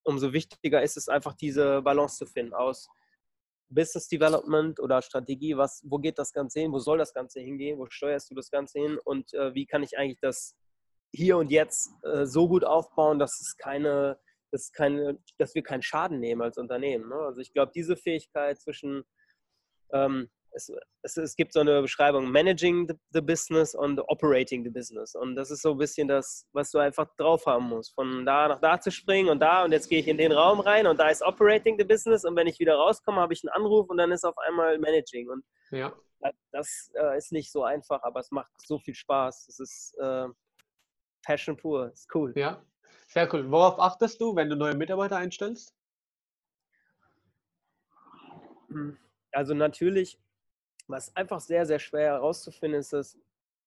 umso wichtiger ist es einfach, diese Balance zu finden aus Business Development oder Strategie, was, wo geht das Ganze hin, wo soll das Ganze hingehen, wo steuerst du das Ganze hin? Und äh, wie kann ich eigentlich das hier und jetzt äh, so gut aufbauen, dass es keine dass, keine, dass wir keinen Schaden nehmen als Unternehmen. Ne? Also ich glaube, diese Fähigkeit zwischen, ähm, es, es, es, gibt so eine Beschreibung, Managing the, the, Business und Operating the Business. Und das ist so ein bisschen das, was du einfach drauf haben musst. Von da nach da zu springen und da und jetzt gehe ich in den Raum rein und da ist Operating the Business und wenn ich wieder rauskomme, habe ich einen Anruf und dann ist auf einmal Managing. Und ja. das äh, ist nicht so einfach, aber es macht so viel Spaß. Es ist äh, Passion pur, ist cool. Ja, sehr cool. Worauf achtest du, wenn du neue Mitarbeiter einstellst? Also natürlich, was einfach sehr, sehr schwer herauszufinden ist, ist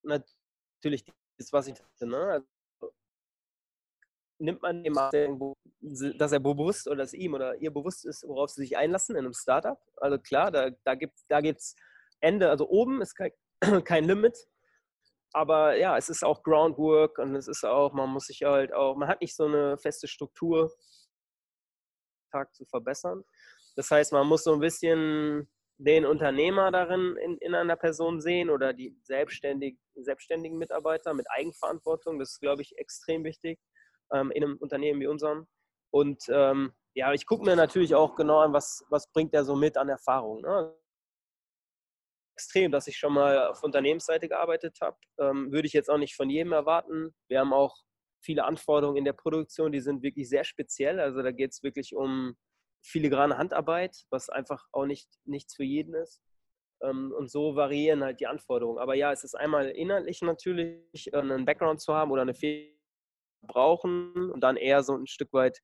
natürlich das, was ich dachte, ne? Also, nimmt man jemanden, dass er bewusst oder dass ihm oder ihr bewusst ist, worauf sie sich einlassen in einem Startup. Also klar, da, da gibt es da gibt's Ende, also oben ist kein, kein Limit, aber ja, es ist auch Groundwork und es ist auch, man muss sich halt auch, man hat nicht so eine feste Struktur, Tag zu verbessern. Das heißt, man muss so ein bisschen den Unternehmer darin in, in einer Person sehen oder die selbstständig, selbstständigen Mitarbeiter mit Eigenverantwortung. Das ist, glaube ich, extrem wichtig ähm, in einem Unternehmen wie unserem. Und ähm, ja, ich gucke mir natürlich auch genau an, was, was bringt er so mit an Erfahrung. Ne? Extrem, dass ich schon mal auf Unternehmensseite gearbeitet habe. Ähm, würde ich jetzt auch nicht von jedem erwarten. Wir haben auch viele Anforderungen in der Produktion, die sind wirklich sehr speziell. Also da geht es wirklich um filigrane Handarbeit, was einfach auch nicht nichts für jeden ist. Ähm, und so variieren halt die Anforderungen. Aber ja, es ist einmal inhaltlich natürlich, äh, einen Background zu haben oder eine Fähigkeit brauchen und dann eher so ein Stück weit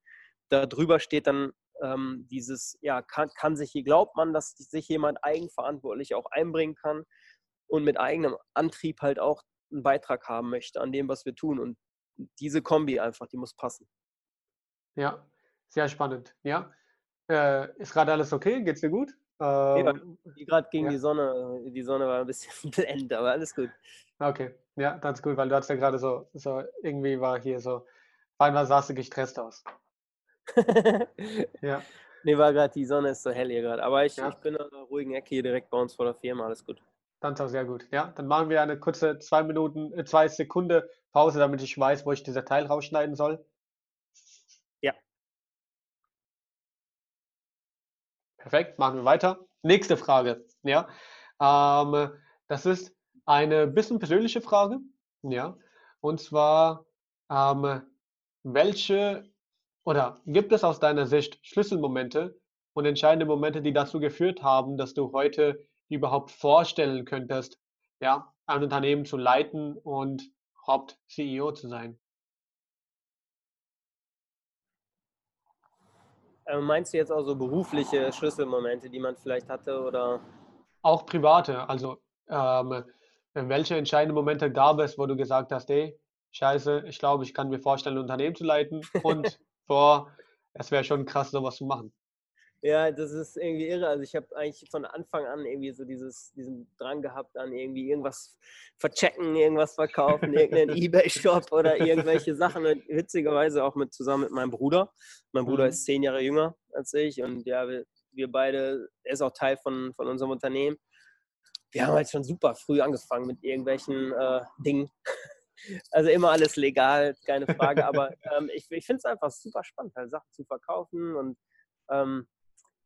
darüber steht dann ähm, dieses, ja, kann, kann sich, glaubt man, dass sich jemand eigenverantwortlich auch einbringen kann und mit eigenem Antrieb halt auch einen Beitrag haben möchte an dem, was wir tun. Und diese Kombi einfach, die muss passen. Ja, sehr spannend. Ja. Äh, ist gerade alles okay? Geht's dir gut? Ähm, nee, gerade gegen ja. die Sonne, die Sonne war ein bisschen blendend, aber alles gut. Okay, ja, ist gut, weil du hast ja gerade so, so, irgendwie war hier so, einmal sahst du gestresst aus. ja. Nee, war gerade, die Sonne ist so hell hier gerade. Aber ich, ja. ich bin in einer ruhigen Ecke hier direkt bei uns vor der Firma, alles gut. Dann ist auch sehr gut. Ja, dann machen wir eine kurze zwei Minuten, äh, zwei Sekunde Pause, damit ich weiß, wo ich dieser Teil rausschneiden soll. Ja. Perfekt, machen wir weiter. Nächste Frage. Ja, ähm, das ist, eine bisschen persönliche Frage, ja, und zwar, ähm, welche oder gibt es aus deiner Sicht Schlüsselmomente und entscheidende Momente, die dazu geführt haben, dass du heute überhaupt vorstellen könntest, ja, ein Unternehmen zu leiten und Haupt-CEO zu sein? Ähm, meinst du jetzt auch so berufliche Schlüsselmomente, die man vielleicht hatte oder? Auch private, also ähm, welche entscheidenden Momente gab es, wo du gesagt hast, ey, scheiße, ich glaube, ich kann mir vorstellen, ein Unternehmen zu leiten und boah, es wäre schon krass, sowas zu machen. Ja, das ist irgendwie irre. Also ich habe eigentlich von Anfang an irgendwie so dieses, diesen Drang gehabt, an irgendwie irgendwas verchecken, irgendwas verkaufen, irgendeinen Ebay-Shop oder irgendwelche Sachen. Und witzigerweise auch mit zusammen mit meinem Bruder. Mein Bruder mhm. ist zehn Jahre jünger als ich und ja, wir, wir beide, er ist auch Teil von, von unserem Unternehmen. Wir haben halt schon super früh angefangen mit irgendwelchen äh, Dingen. Also immer alles legal, keine Frage. Aber ähm, ich, ich finde es einfach super spannend, halt Sachen zu verkaufen und ähm,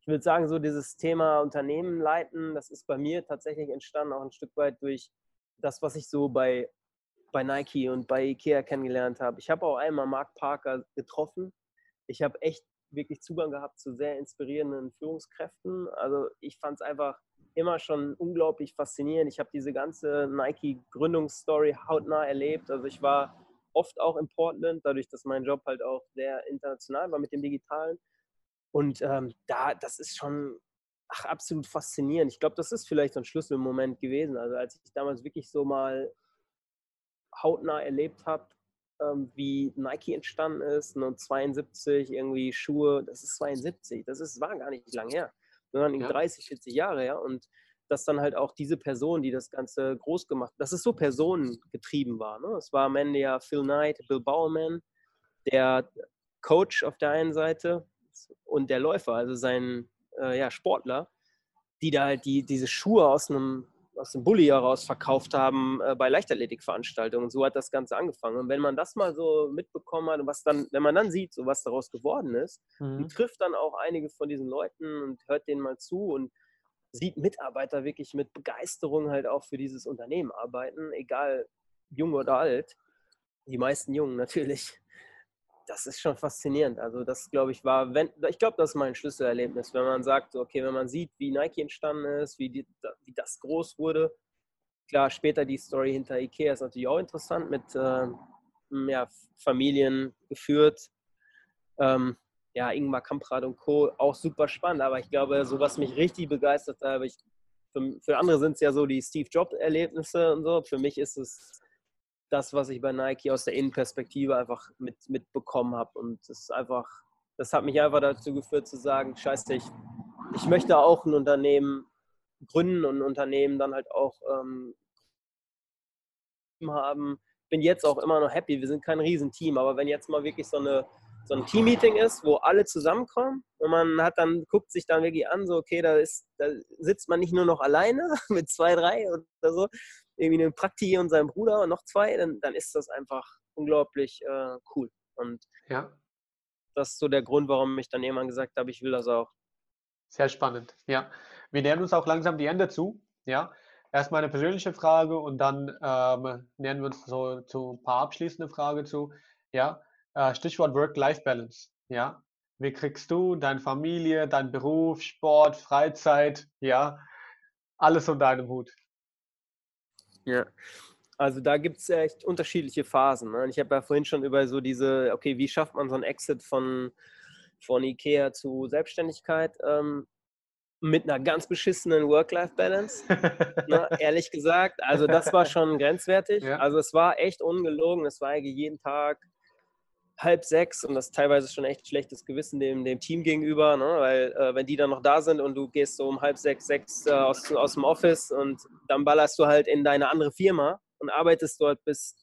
ich würde sagen, so dieses Thema Unternehmen leiten, das ist bei mir tatsächlich entstanden, auch ein Stück weit durch das, was ich so bei, bei Nike und bei Ikea kennengelernt habe. Ich habe auch einmal Mark Parker getroffen. Ich habe echt wirklich Zugang gehabt zu sehr inspirierenden Führungskräften. Also ich fand es einfach immer schon unglaublich faszinierend. Ich habe diese ganze Nike-Gründungsstory hautnah erlebt. Also ich war oft auch in Portland, dadurch, dass mein Job halt auch sehr international war mit dem Digitalen. Und ähm, da, das ist schon ach, absolut faszinierend. Ich glaube, das ist vielleicht so ein Schlüsselmoment gewesen. Also als ich damals wirklich so mal hautnah erlebt habe, ähm, wie Nike entstanden ist, 1972, irgendwie Schuhe, das ist 72, das ist, war gar nicht lang her, sondern ja. 30, 40 Jahre, ja. Und dass dann halt auch diese Person, die das Ganze groß gemacht hat, dass es so personengetrieben war. Ne? Es war am Ende ja Phil Knight, Bill Bowerman, der Coach auf der einen Seite und der Läufer, also sein äh, ja, Sportler, die da halt die, diese Schuhe aus einem, aus dem Bulli heraus verkauft haben äh, bei Leichtathletikveranstaltungen. So hat das Ganze angefangen. Und wenn man das mal so mitbekommen hat und was dann, wenn man dann sieht, so was daraus geworden ist, mhm. trifft dann auch einige von diesen Leuten und hört denen mal zu und sieht Mitarbeiter wirklich mit Begeisterung halt auch für dieses Unternehmen arbeiten, egal jung oder alt. Die meisten Jungen natürlich das ist schon faszinierend. Also das, glaube ich, war, wenn, ich glaube, das ist mein Schlüsselerlebnis, wenn man sagt, okay, wenn man sieht, wie Nike entstanden ist, wie, die, wie das groß wurde. Klar, später die Story hinter Ikea ist natürlich auch interessant, mit äh, ja, Familien geführt. Ähm, ja, Ingmar Kamprad und Co. auch super spannend, aber ich glaube, so was mich richtig begeistert hat, ich, für, für andere sind es ja so die Steve Jobs-Erlebnisse und so. Für mich ist es das, was ich bei Nike aus der Innenperspektive einfach mit, mitbekommen habe. Und das ist einfach, das hat mich einfach dazu geführt zu sagen, scheiße, ich, ich möchte auch ein Unternehmen gründen und ein Unternehmen dann halt auch ähm, haben. Bin jetzt auch immer noch happy, wir sind kein Riesenteam, aber wenn jetzt mal wirklich so eine so ein Teammeeting ist, wo alle zusammenkommen und man hat dann, guckt sich dann wirklich an, so, okay, da ist, da sitzt man nicht nur noch alleine mit zwei, drei oder so, irgendwie einen Prakti und seinem Bruder und noch zwei, dann, dann ist das einfach unglaublich äh, cool. Und ja. das ist so der Grund, warum ich dann irgendwann gesagt habe, ich will das auch. Sehr spannend, ja. Wir nähern uns auch langsam die Ende zu, ja. Erstmal eine persönliche Frage und dann ähm, nähern wir uns so zu ein paar abschließende Fragen zu. Ja, äh, Stichwort Work-Life-Balance. Ja, wie kriegst du deine Familie, dein Beruf, Sport, Freizeit, ja, alles unter deinem Hut? Ja, also da gibt es echt unterschiedliche Phasen. Ne? Ich habe ja vorhin schon über so diese, okay, wie schafft man so einen Exit von, von Ikea zu Selbstständigkeit ähm, mit einer ganz beschissenen Work-Life-Balance, ne? ehrlich gesagt. Also das war schon grenzwertig. Ja. Also es war echt ungelogen. Es war eigentlich jeden Tag halb sechs und das teilweise schon echt schlechtes Gewissen dem, dem Team gegenüber, ne? weil äh, wenn die dann noch da sind und du gehst so um halb sechs, sechs äh, aus, aus dem Office und dann ballerst du halt in deine andere Firma und arbeitest dort bis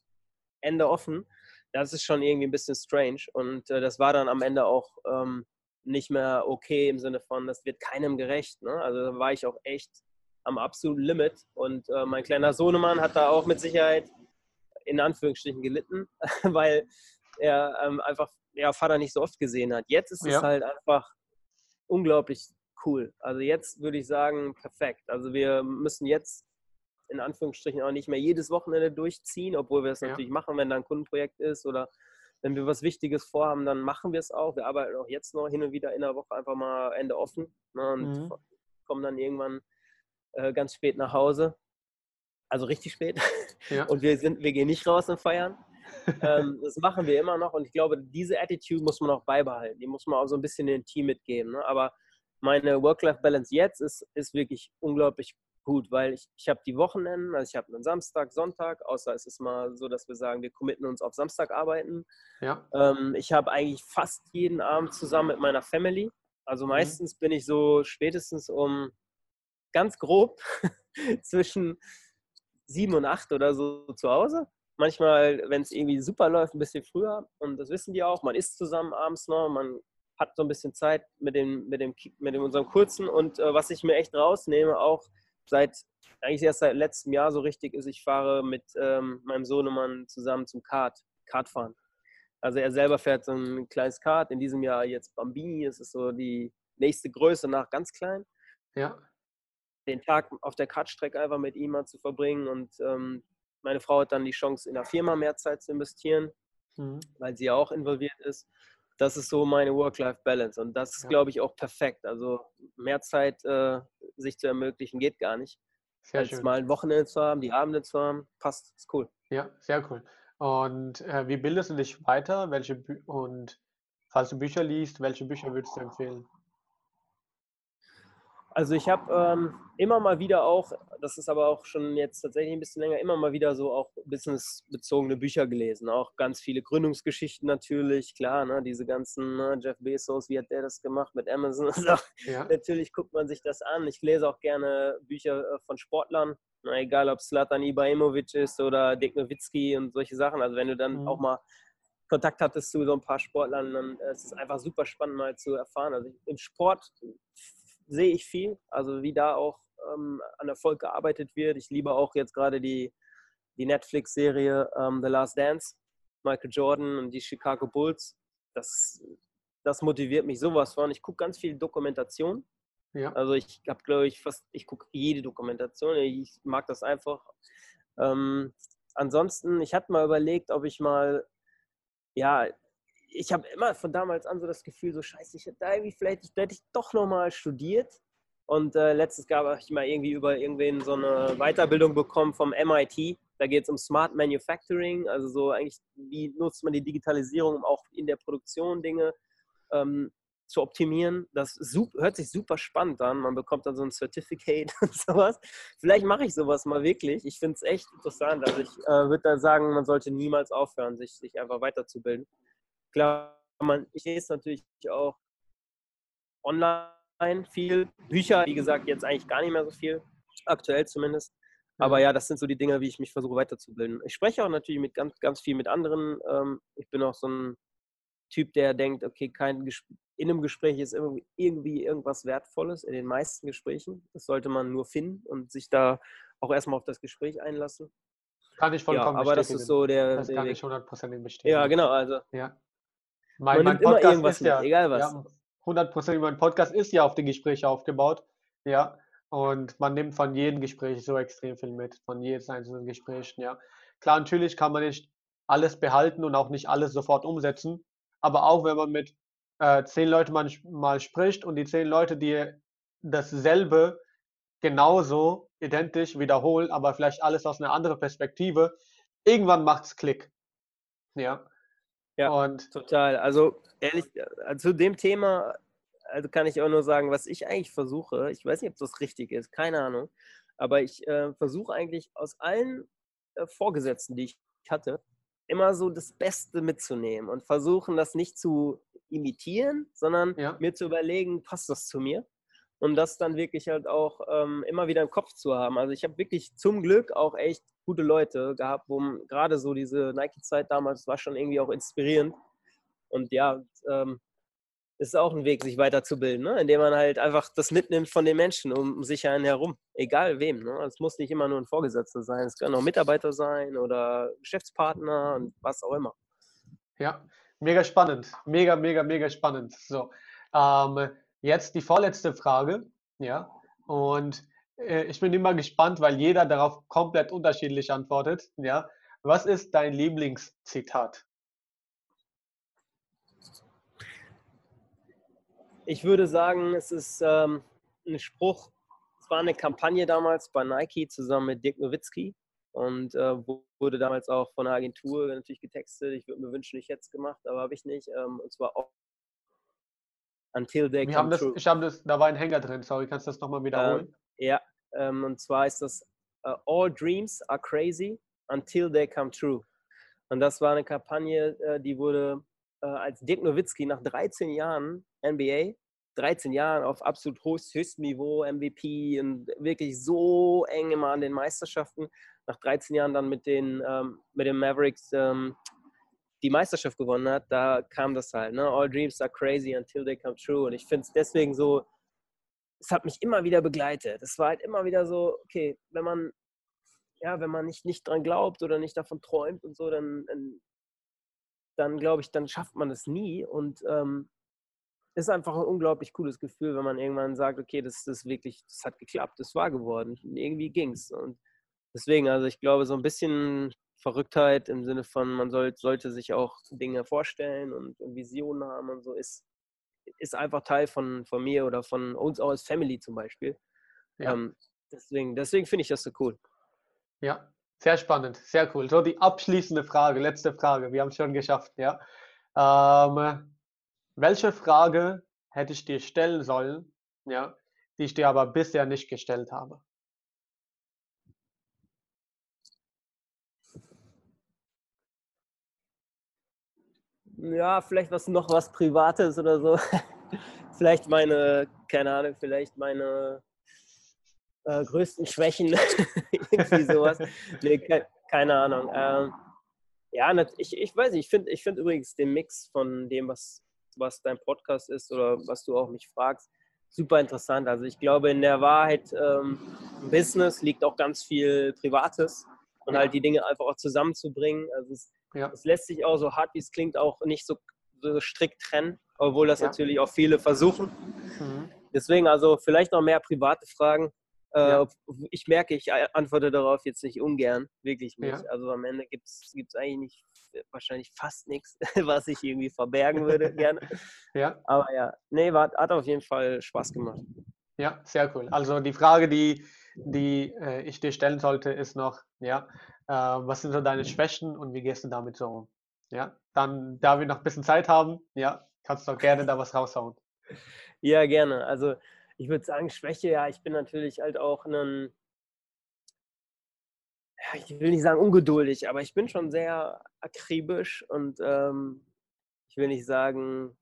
Ende offen, das ist schon irgendwie ein bisschen strange und äh, das war dann am Ende auch ähm, nicht mehr okay im Sinne von, das wird keinem gerecht. Ne? Also da war ich auch echt am absoluten Limit und äh, mein kleiner Sohnemann hat da auch mit Sicherheit in Anführungsstrichen gelitten, weil er ähm, einfach ja, Vater nicht so oft gesehen hat. Jetzt ist ja. es halt einfach unglaublich cool. Also jetzt würde ich sagen, perfekt. Also wir müssen jetzt in Anführungsstrichen auch nicht mehr jedes Wochenende durchziehen, obwohl wir es ja. natürlich machen, wenn da ein Kundenprojekt ist oder wenn wir was Wichtiges vorhaben, dann machen wir es auch. Wir arbeiten auch jetzt noch hin und wieder in der Woche einfach mal Ende offen ne, und mhm. kommen dann irgendwann äh, ganz spät nach Hause. Also richtig spät. Ja. Und wir, sind, wir gehen nicht raus und feiern. Ähm, das machen wir immer noch und ich glaube, diese Attitude muss man auch beibehalten. Die muss man auch so ein bisschen in den Team mitgeben. Ne? Aber meine Work-Life-Balance jetzt ist, ist wirklich unglaublich gut, weil ich, ich habe die Wochenenden, also ich habe einen Samstag, Sonntag, außer es ist mal so, dass wir sagen, wir committen uns auf Samstag arbeiten. Ja. Ähm, ich habe eigentlich fast jeden Abend zusammen mit meiner Family. Also mhm. meistens mhm. bin ich so spätestens um ganz grob zwischen sieben und acht oder so zu Hause. Manchmal, wenn es irgendwie super läuft, ein bisschen früher. Und das wissen die auch. Man isst zusammen abends noch, man hat so ein bisschen Zeit mit dem, mit dem, mit dem unserem kurzen. Und äh, was ich mir echt rausnehme, auch seit eigentlich erst seit letztem Jahr so richtig ist, ich fahre mit ähm, meinem Sohnemann zusammen zum Kart, Kartfahren. Also er selber fährt so ein kleines Kart, in diesem Jahr jetzt Bambini, das ist so die nächste Größe nach ganz klein. Ja. Den Tag auf der Kartstrecke einfach mit ihm mal zu verbringen und ähm, meine Frau hat dann die Chance, in der Firma mehr Zeit zu investieren, mhm. weil sie ja auch involviert ist das ist so meine Work-Life-Balance. Und das ist, ja. glaube ich, auch perfekt. Also mehr Zeit äh, sich zu ermöglichen, geht gar nicht. Sehr Als schön. mal ein Wochenende zu haben, die Abende zu haben, passt, ist cool. Ja, sehr cool. Und äh, wie bildest du dich weiter? Welche Bü und falls du Bücher liest, welche Bücher würdest du empfehlen? Also ich habe ähm, immer mal wieder auch, das ist aber auch schon jetzt tatsächlich ein bisschen länger, immer mal wieder so auch businessbezogene Bücher gelesen. Auch ganz viele Gründungsgeschichten natürlich, klar, ne, diese ganzen ne, Jeff Bezos, wie hat der das gemacht mit Amazon? Also, ja. Natürlich guckt man sich das an. Ich lese auch gerne Bücher äh, von Sportlern, na, egal ob Slatan Ibrahimovic ist oder Dick Nowitzki und solche Sachen. Also wenn du dann mhm. auch mal Kontakt hattest zu so ein paar Sportlern, dann äh, ist es einfach super spannend mal zu erfahren. Also im Sport sehe ich viel, also wie da auch ähm, an Erfolg gearbeitet wird. Ich liebe auch jetzt gerade die, die Netflix-Serie ähm, The Last Dance, Michael Jordan und die Chicago Bulls. Das, das motiviert mich sowas von. Ich gucke ganz viel Dokumentation. Ja. Also ich habe, glaube ich, fast, ich gucke jede Dokumentation. Ich mag das einfach. Ähm, ansonsten, ich hatte mal überlegt, ob ich mal, ja, ich habe immer von damals an so das Gefühl, so scheiße, ich hätte da irgendwie vielleicht, hätte ich doch nochmal studiert. Und äh, letztes habe ich mal irgendwie über irgendwen so eine Weiterbildung bekommen vom MIT. Da geht es um Smart Manufacturing, also so eigentlich, wie nutzt man die Digitalisierung, um auch in der Produktion Dinge ähm, zu optimieren. Das super, hört sich super spannend an. Man bekommt dann so ein Certificate und sowas. Vielleicht mache ich sowas mal wirklich. Ich finde es echt interessant. Also ich äh, würde da sagen, man sollte niemals aufhören, sich, sich einfach weiterzubilden. Klar, man, ich lese natürlich auch online viel. Bücher, wie gesagt, jetzt eigentlich gar nicht mehr so viel, aktuell zumindest. Aber ja, das sind so die Dinge, wie ich mich versuche weiterzubilden. Ich spreche auch natürlich mit ganz, ganz viel mit anderen. Ähm, ich bin auch so ein Typ, der denkt, okay, kein in einem Gespräch ist irgendwie irgendwas Wertvolles, in den meisten Gesprächen. Das sollte man nur finden und sich da auch erstmal auf das Gespräch einlassen. Kann ich vollkommen ja, aber das ist so der. Das kann der ich 100% bestätigen. Ja, genau. Also, ja. Mein, mein Podcast ist ja, egal was. Ja, 100% mein Podcast ist ja auf die Gespräche aufgebaut. Ja, und man nimmt von jedem Gespräch so extrem viel mit, von jedem einzelnen Gespräch. Ja, klar, natürlich kann man nicht alles behalten und auch nicht alles sofort umsetzen. Aber auch wenn man mit äh, zehn Leuten mal, mal spricht und die zehn Leute, die dasselbe genauso identisch wiederholen, aber vielleicht alles aus einer anderen Perspektive, irgendwann macht es Klick. Ja. Ja, und total. Also ehrlich, äh, zu dem Thema also kann ich auch nur sagen, was ich eigentlich versuche, ich weiß nicht, ob das richtig ist, keine Ahnung, aber ich äh, versuche eigentlich aus allen äh, Vorgesetzten, die ich hatte, immer so das Beste mitzunehmen und versuchen, das nicht zu imitieren, sondern ja. mir zu überlegen, passt das zu mir? Und das dann wirklich halt auch ähm, immer wieder im Kopf zu haben. Also ich habe wirklich zum Glück auch echt gute Leute gehabt, wo gerade so diese Nike-Zeit damals war schon irgendwie auch inspirierend. Und ja, ähm, ist auch ein Weg, sich weiterzubilden, ne? indem man halt einfach das mitnimmt von den Menschen um sich einen herum, egal wem. Ne? Es muss nicht immer nur ein Vorgesetzter sein, es können auch Mitarbeiter sein oder Geschäftspartner und was auch immer. Ja, mega spannend, mega, mega, mega spannend. So, ähm, jetzt die vorletzte Frage, ja, und ich bin immer gespannt, weil jeder darauf komplett unterschiedlich antwortet. Ja, was ist dein Lieblingszitat? Ich würde sagen, es ist ähm, ein Spruch. Es war eine Kampagne damals bei Nike zusammen mit Dirk Nowitzki und äh, wurde damals auch von der Agentur natürlich getextet. Ich würde mir wünschen, ich hätte es gemacht, aber habe ich nicht. Ähm, und zwar auch Until They Wir Come das, True. Ich habe das, da war ein Hänger drin, sorry, kannst du das nochmal wiederholen? Ähm, ja, ähm, und zwar ist das uh, All Dreams are crazy until they come true. Und das war eine Kampagne, äh, die wurde äh, als Dirk Nowitzki nach 13 Jahren NBA, 13 Jahren auf absolut höchstem Niveau, MVP und wirklich so eng immer an den Meisterschaften, nach 13 Jahren dann mit den, ähm, mit den Mavericks ähm, die Meisterschaft gewonnen hat, da kam das halt. Ne? All dreams are crazy until they come true. Und ich finde es deswegen so, es hat mich immer wieder begleitet. Es war halt immer wieder so, okay, wenn man, ja, wenn man nicht, nicht dran glaubt oder nicht davon träumt und so, dann, dann, dann glaube ich, dann schafft man es nie. Und ähm, ist einfach ein unglaublich cooles Gefühl, wenn man irgendwann sagt, okay, das ist wirklich, das hat geklappt, das war geworden. Und irgendwie es. Und deswegen, also ich glaube, so ein bisschen Verrücktheit im Sinne von, man soll, sollte sich auch Dinge vorstellen und Visionen haben und so, ist, ist einfach Teil von, von mir oder von uns auch als Family zum Beispiel. Ja. Ähm, deswegen deswegen finde ich das so cool. Ja, sehr spannend, sehr cool. So die abschließende Frage, letzte Frage, wir haben es schon geschafft, ja. Ähm, welche Frage hätte ich dir stellen sollen, ja, die ich dir aber bisher nicht gestellt habe? Ja, vielleicht was noch was Privates oder so. vielleicht meine, keine Ahnung, vielleicht meine äh, größten Schwächen. Irgendwie sowas. Nee, ke keine Ahnung. Ähm, ja, ich, ich weiß nicht, ich finde ich find übrigens den Mix von dem, was, was dein Podcast ist oder was du auch mich fragst, super interessant. Also ich glaube, in der Wahrheit ähm, im Business liegt auch ganz viel Privates und halt die Dinge einfach auch zusammenzubringen. Also es, ja. Es lässt sich auch so hart wie es klingt auch nicht so, so strikt trennen, obwohl das ja. natürlich auch viele versuchen. Mhm. Deswegen also vielleicht noch mehr private Fragen. Äh, ja. Ich merke, ich antworte darauf jetzt nicht ungern, wirklich nicht. Ja. Also am Ende gibt es eigentlich nicht, wahrscheinlich fast nichts, was ich irgendwie verbergen würde gerne. Ja. Aber ja, nee, war, hat auf jeden Fall Spaß gemacht. Ja, sehr cool. Also die Frage, die, die äh, ich dir stellen sollte, ist noch, ja, äh, was sind so deine Schwächen und wie gehst du damit so um? Ja, dann, da wir noch ein bisschen Zeit haben, ja, kannst du auch gerne da was raushauen. Ja, gerne. Also ich würde sagen, Schwäche, ja, ich bin natürlich halt auch ein, ich will nicht sagen ungeduldig, aber ich bin schon sehr akribisch und ähm, ich will nicht sagen,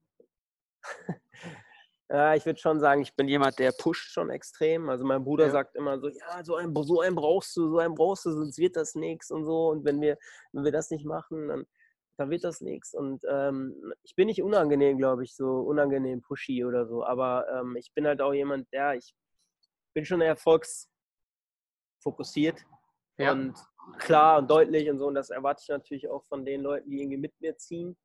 Ja, ich würde schon sagen, ich bin jemand, der pusht schon extrem. Also mein Bruder ja. sagt immer so, ja, so einen, so einen brauchst du, so einen brauchst du, sonst wird das nichts und so. Und wenn wir, wenn wir das nicht machen, dann, dann wird das nichts. Und ähm, ich bin nicht unangenehm, glaube ich, so unangenehm pushy oder so. Aber ähm, ich bin halt auch jemand, der, ich bin schon erfolgsfokussiert ja. und klar und deutlich und so. Und das erwarte ich natürlich auch von den Leuten, die irgendwie mit mir ziehen.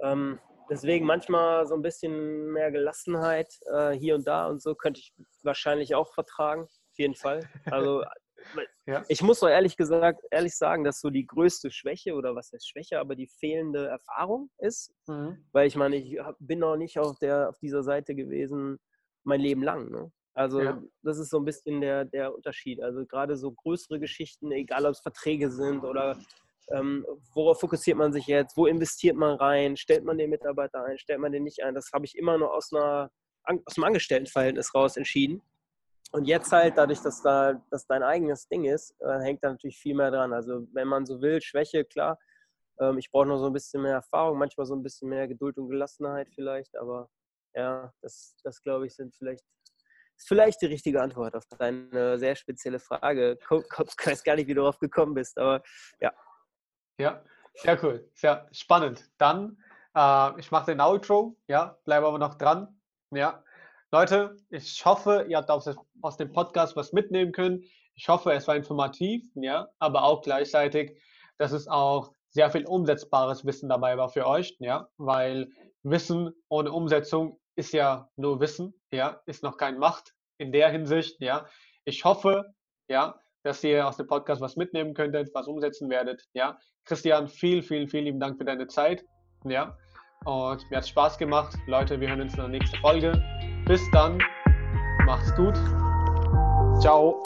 Ähm, deswegen manchmal so ein bisschen mehr Gelassenheit äh, hier und da und so könnte ich wahrscheinlich auch vertragen, auf jeden Fall. Also ja. ich muss doch ehrlich gesagt, ehrlich sagen, dass so die größte Schwäche oder was heißt Schwäche, aber die fehlende Erfahrung ist, mhm. weil ich meine, ich bin noch nicht auf der auf dieser Seite gewesen mein Leben lang. Ne? Also ja. das ist so ein bisschen der, der Unterschied. Also gerade so größere Geschichten, egal ob es Verträge sind oder ähm, worauf fokussiert man sich jetzt? Wo investiert man rein? Stellt man den Mitarbeiter ein? Stellt man den nicht ein? Das habe ich immer nur aus, einer, aus einem Angestelltenverhältnis raus entschieden. Und jetzt halt, dadurch, dass da das dein eigenes Ding ist, äh, hängt da natürlich viel mehr dran. Also wenn man so will, Schwäche, klar. Ähm, ich brauche noch so ein bisschen mehr Erfahrung, manchmal so ein bisschen mehr Geduld und Gelassenheit vielleicht, aber ja, das, das glaube ich, sind vielleicht ist vielleicht die richtige Antwort auf deine sehr spezielle Frage. Ich weiß gar nicht, wie du darauf gekommen bist, aber ja, ja, sehr cool, sehr spannend. Dann, äh, ich mache den Outro, ja, bleibe aber noch dran. Ja, Leute, ich hoffe, ihr habt aus, dem Podcast was mitnehmen können. Ich hoffe, es war informativ, ja, aber auch gleichzeitig, dass es auch sehr viel umsetzbares Wissen dabei war für euch, ja, weil Wissen ohne Umsetzung ist ja nur Wissen, ja, ist noch kein Macht in der Hinsicht, ja. Ich hoffe, ja, dass ihr aus dem Podcast was mitnehmen könntet, was umsetzen werdet. Ja, Christian, viel, viel, vielen lieben Dank für deine Zeit. Ja, und mir hat es Spaß gemacht. Leute, wir hören uns in der nächsten Folge. Bis dann. Macht's gut. Ciao.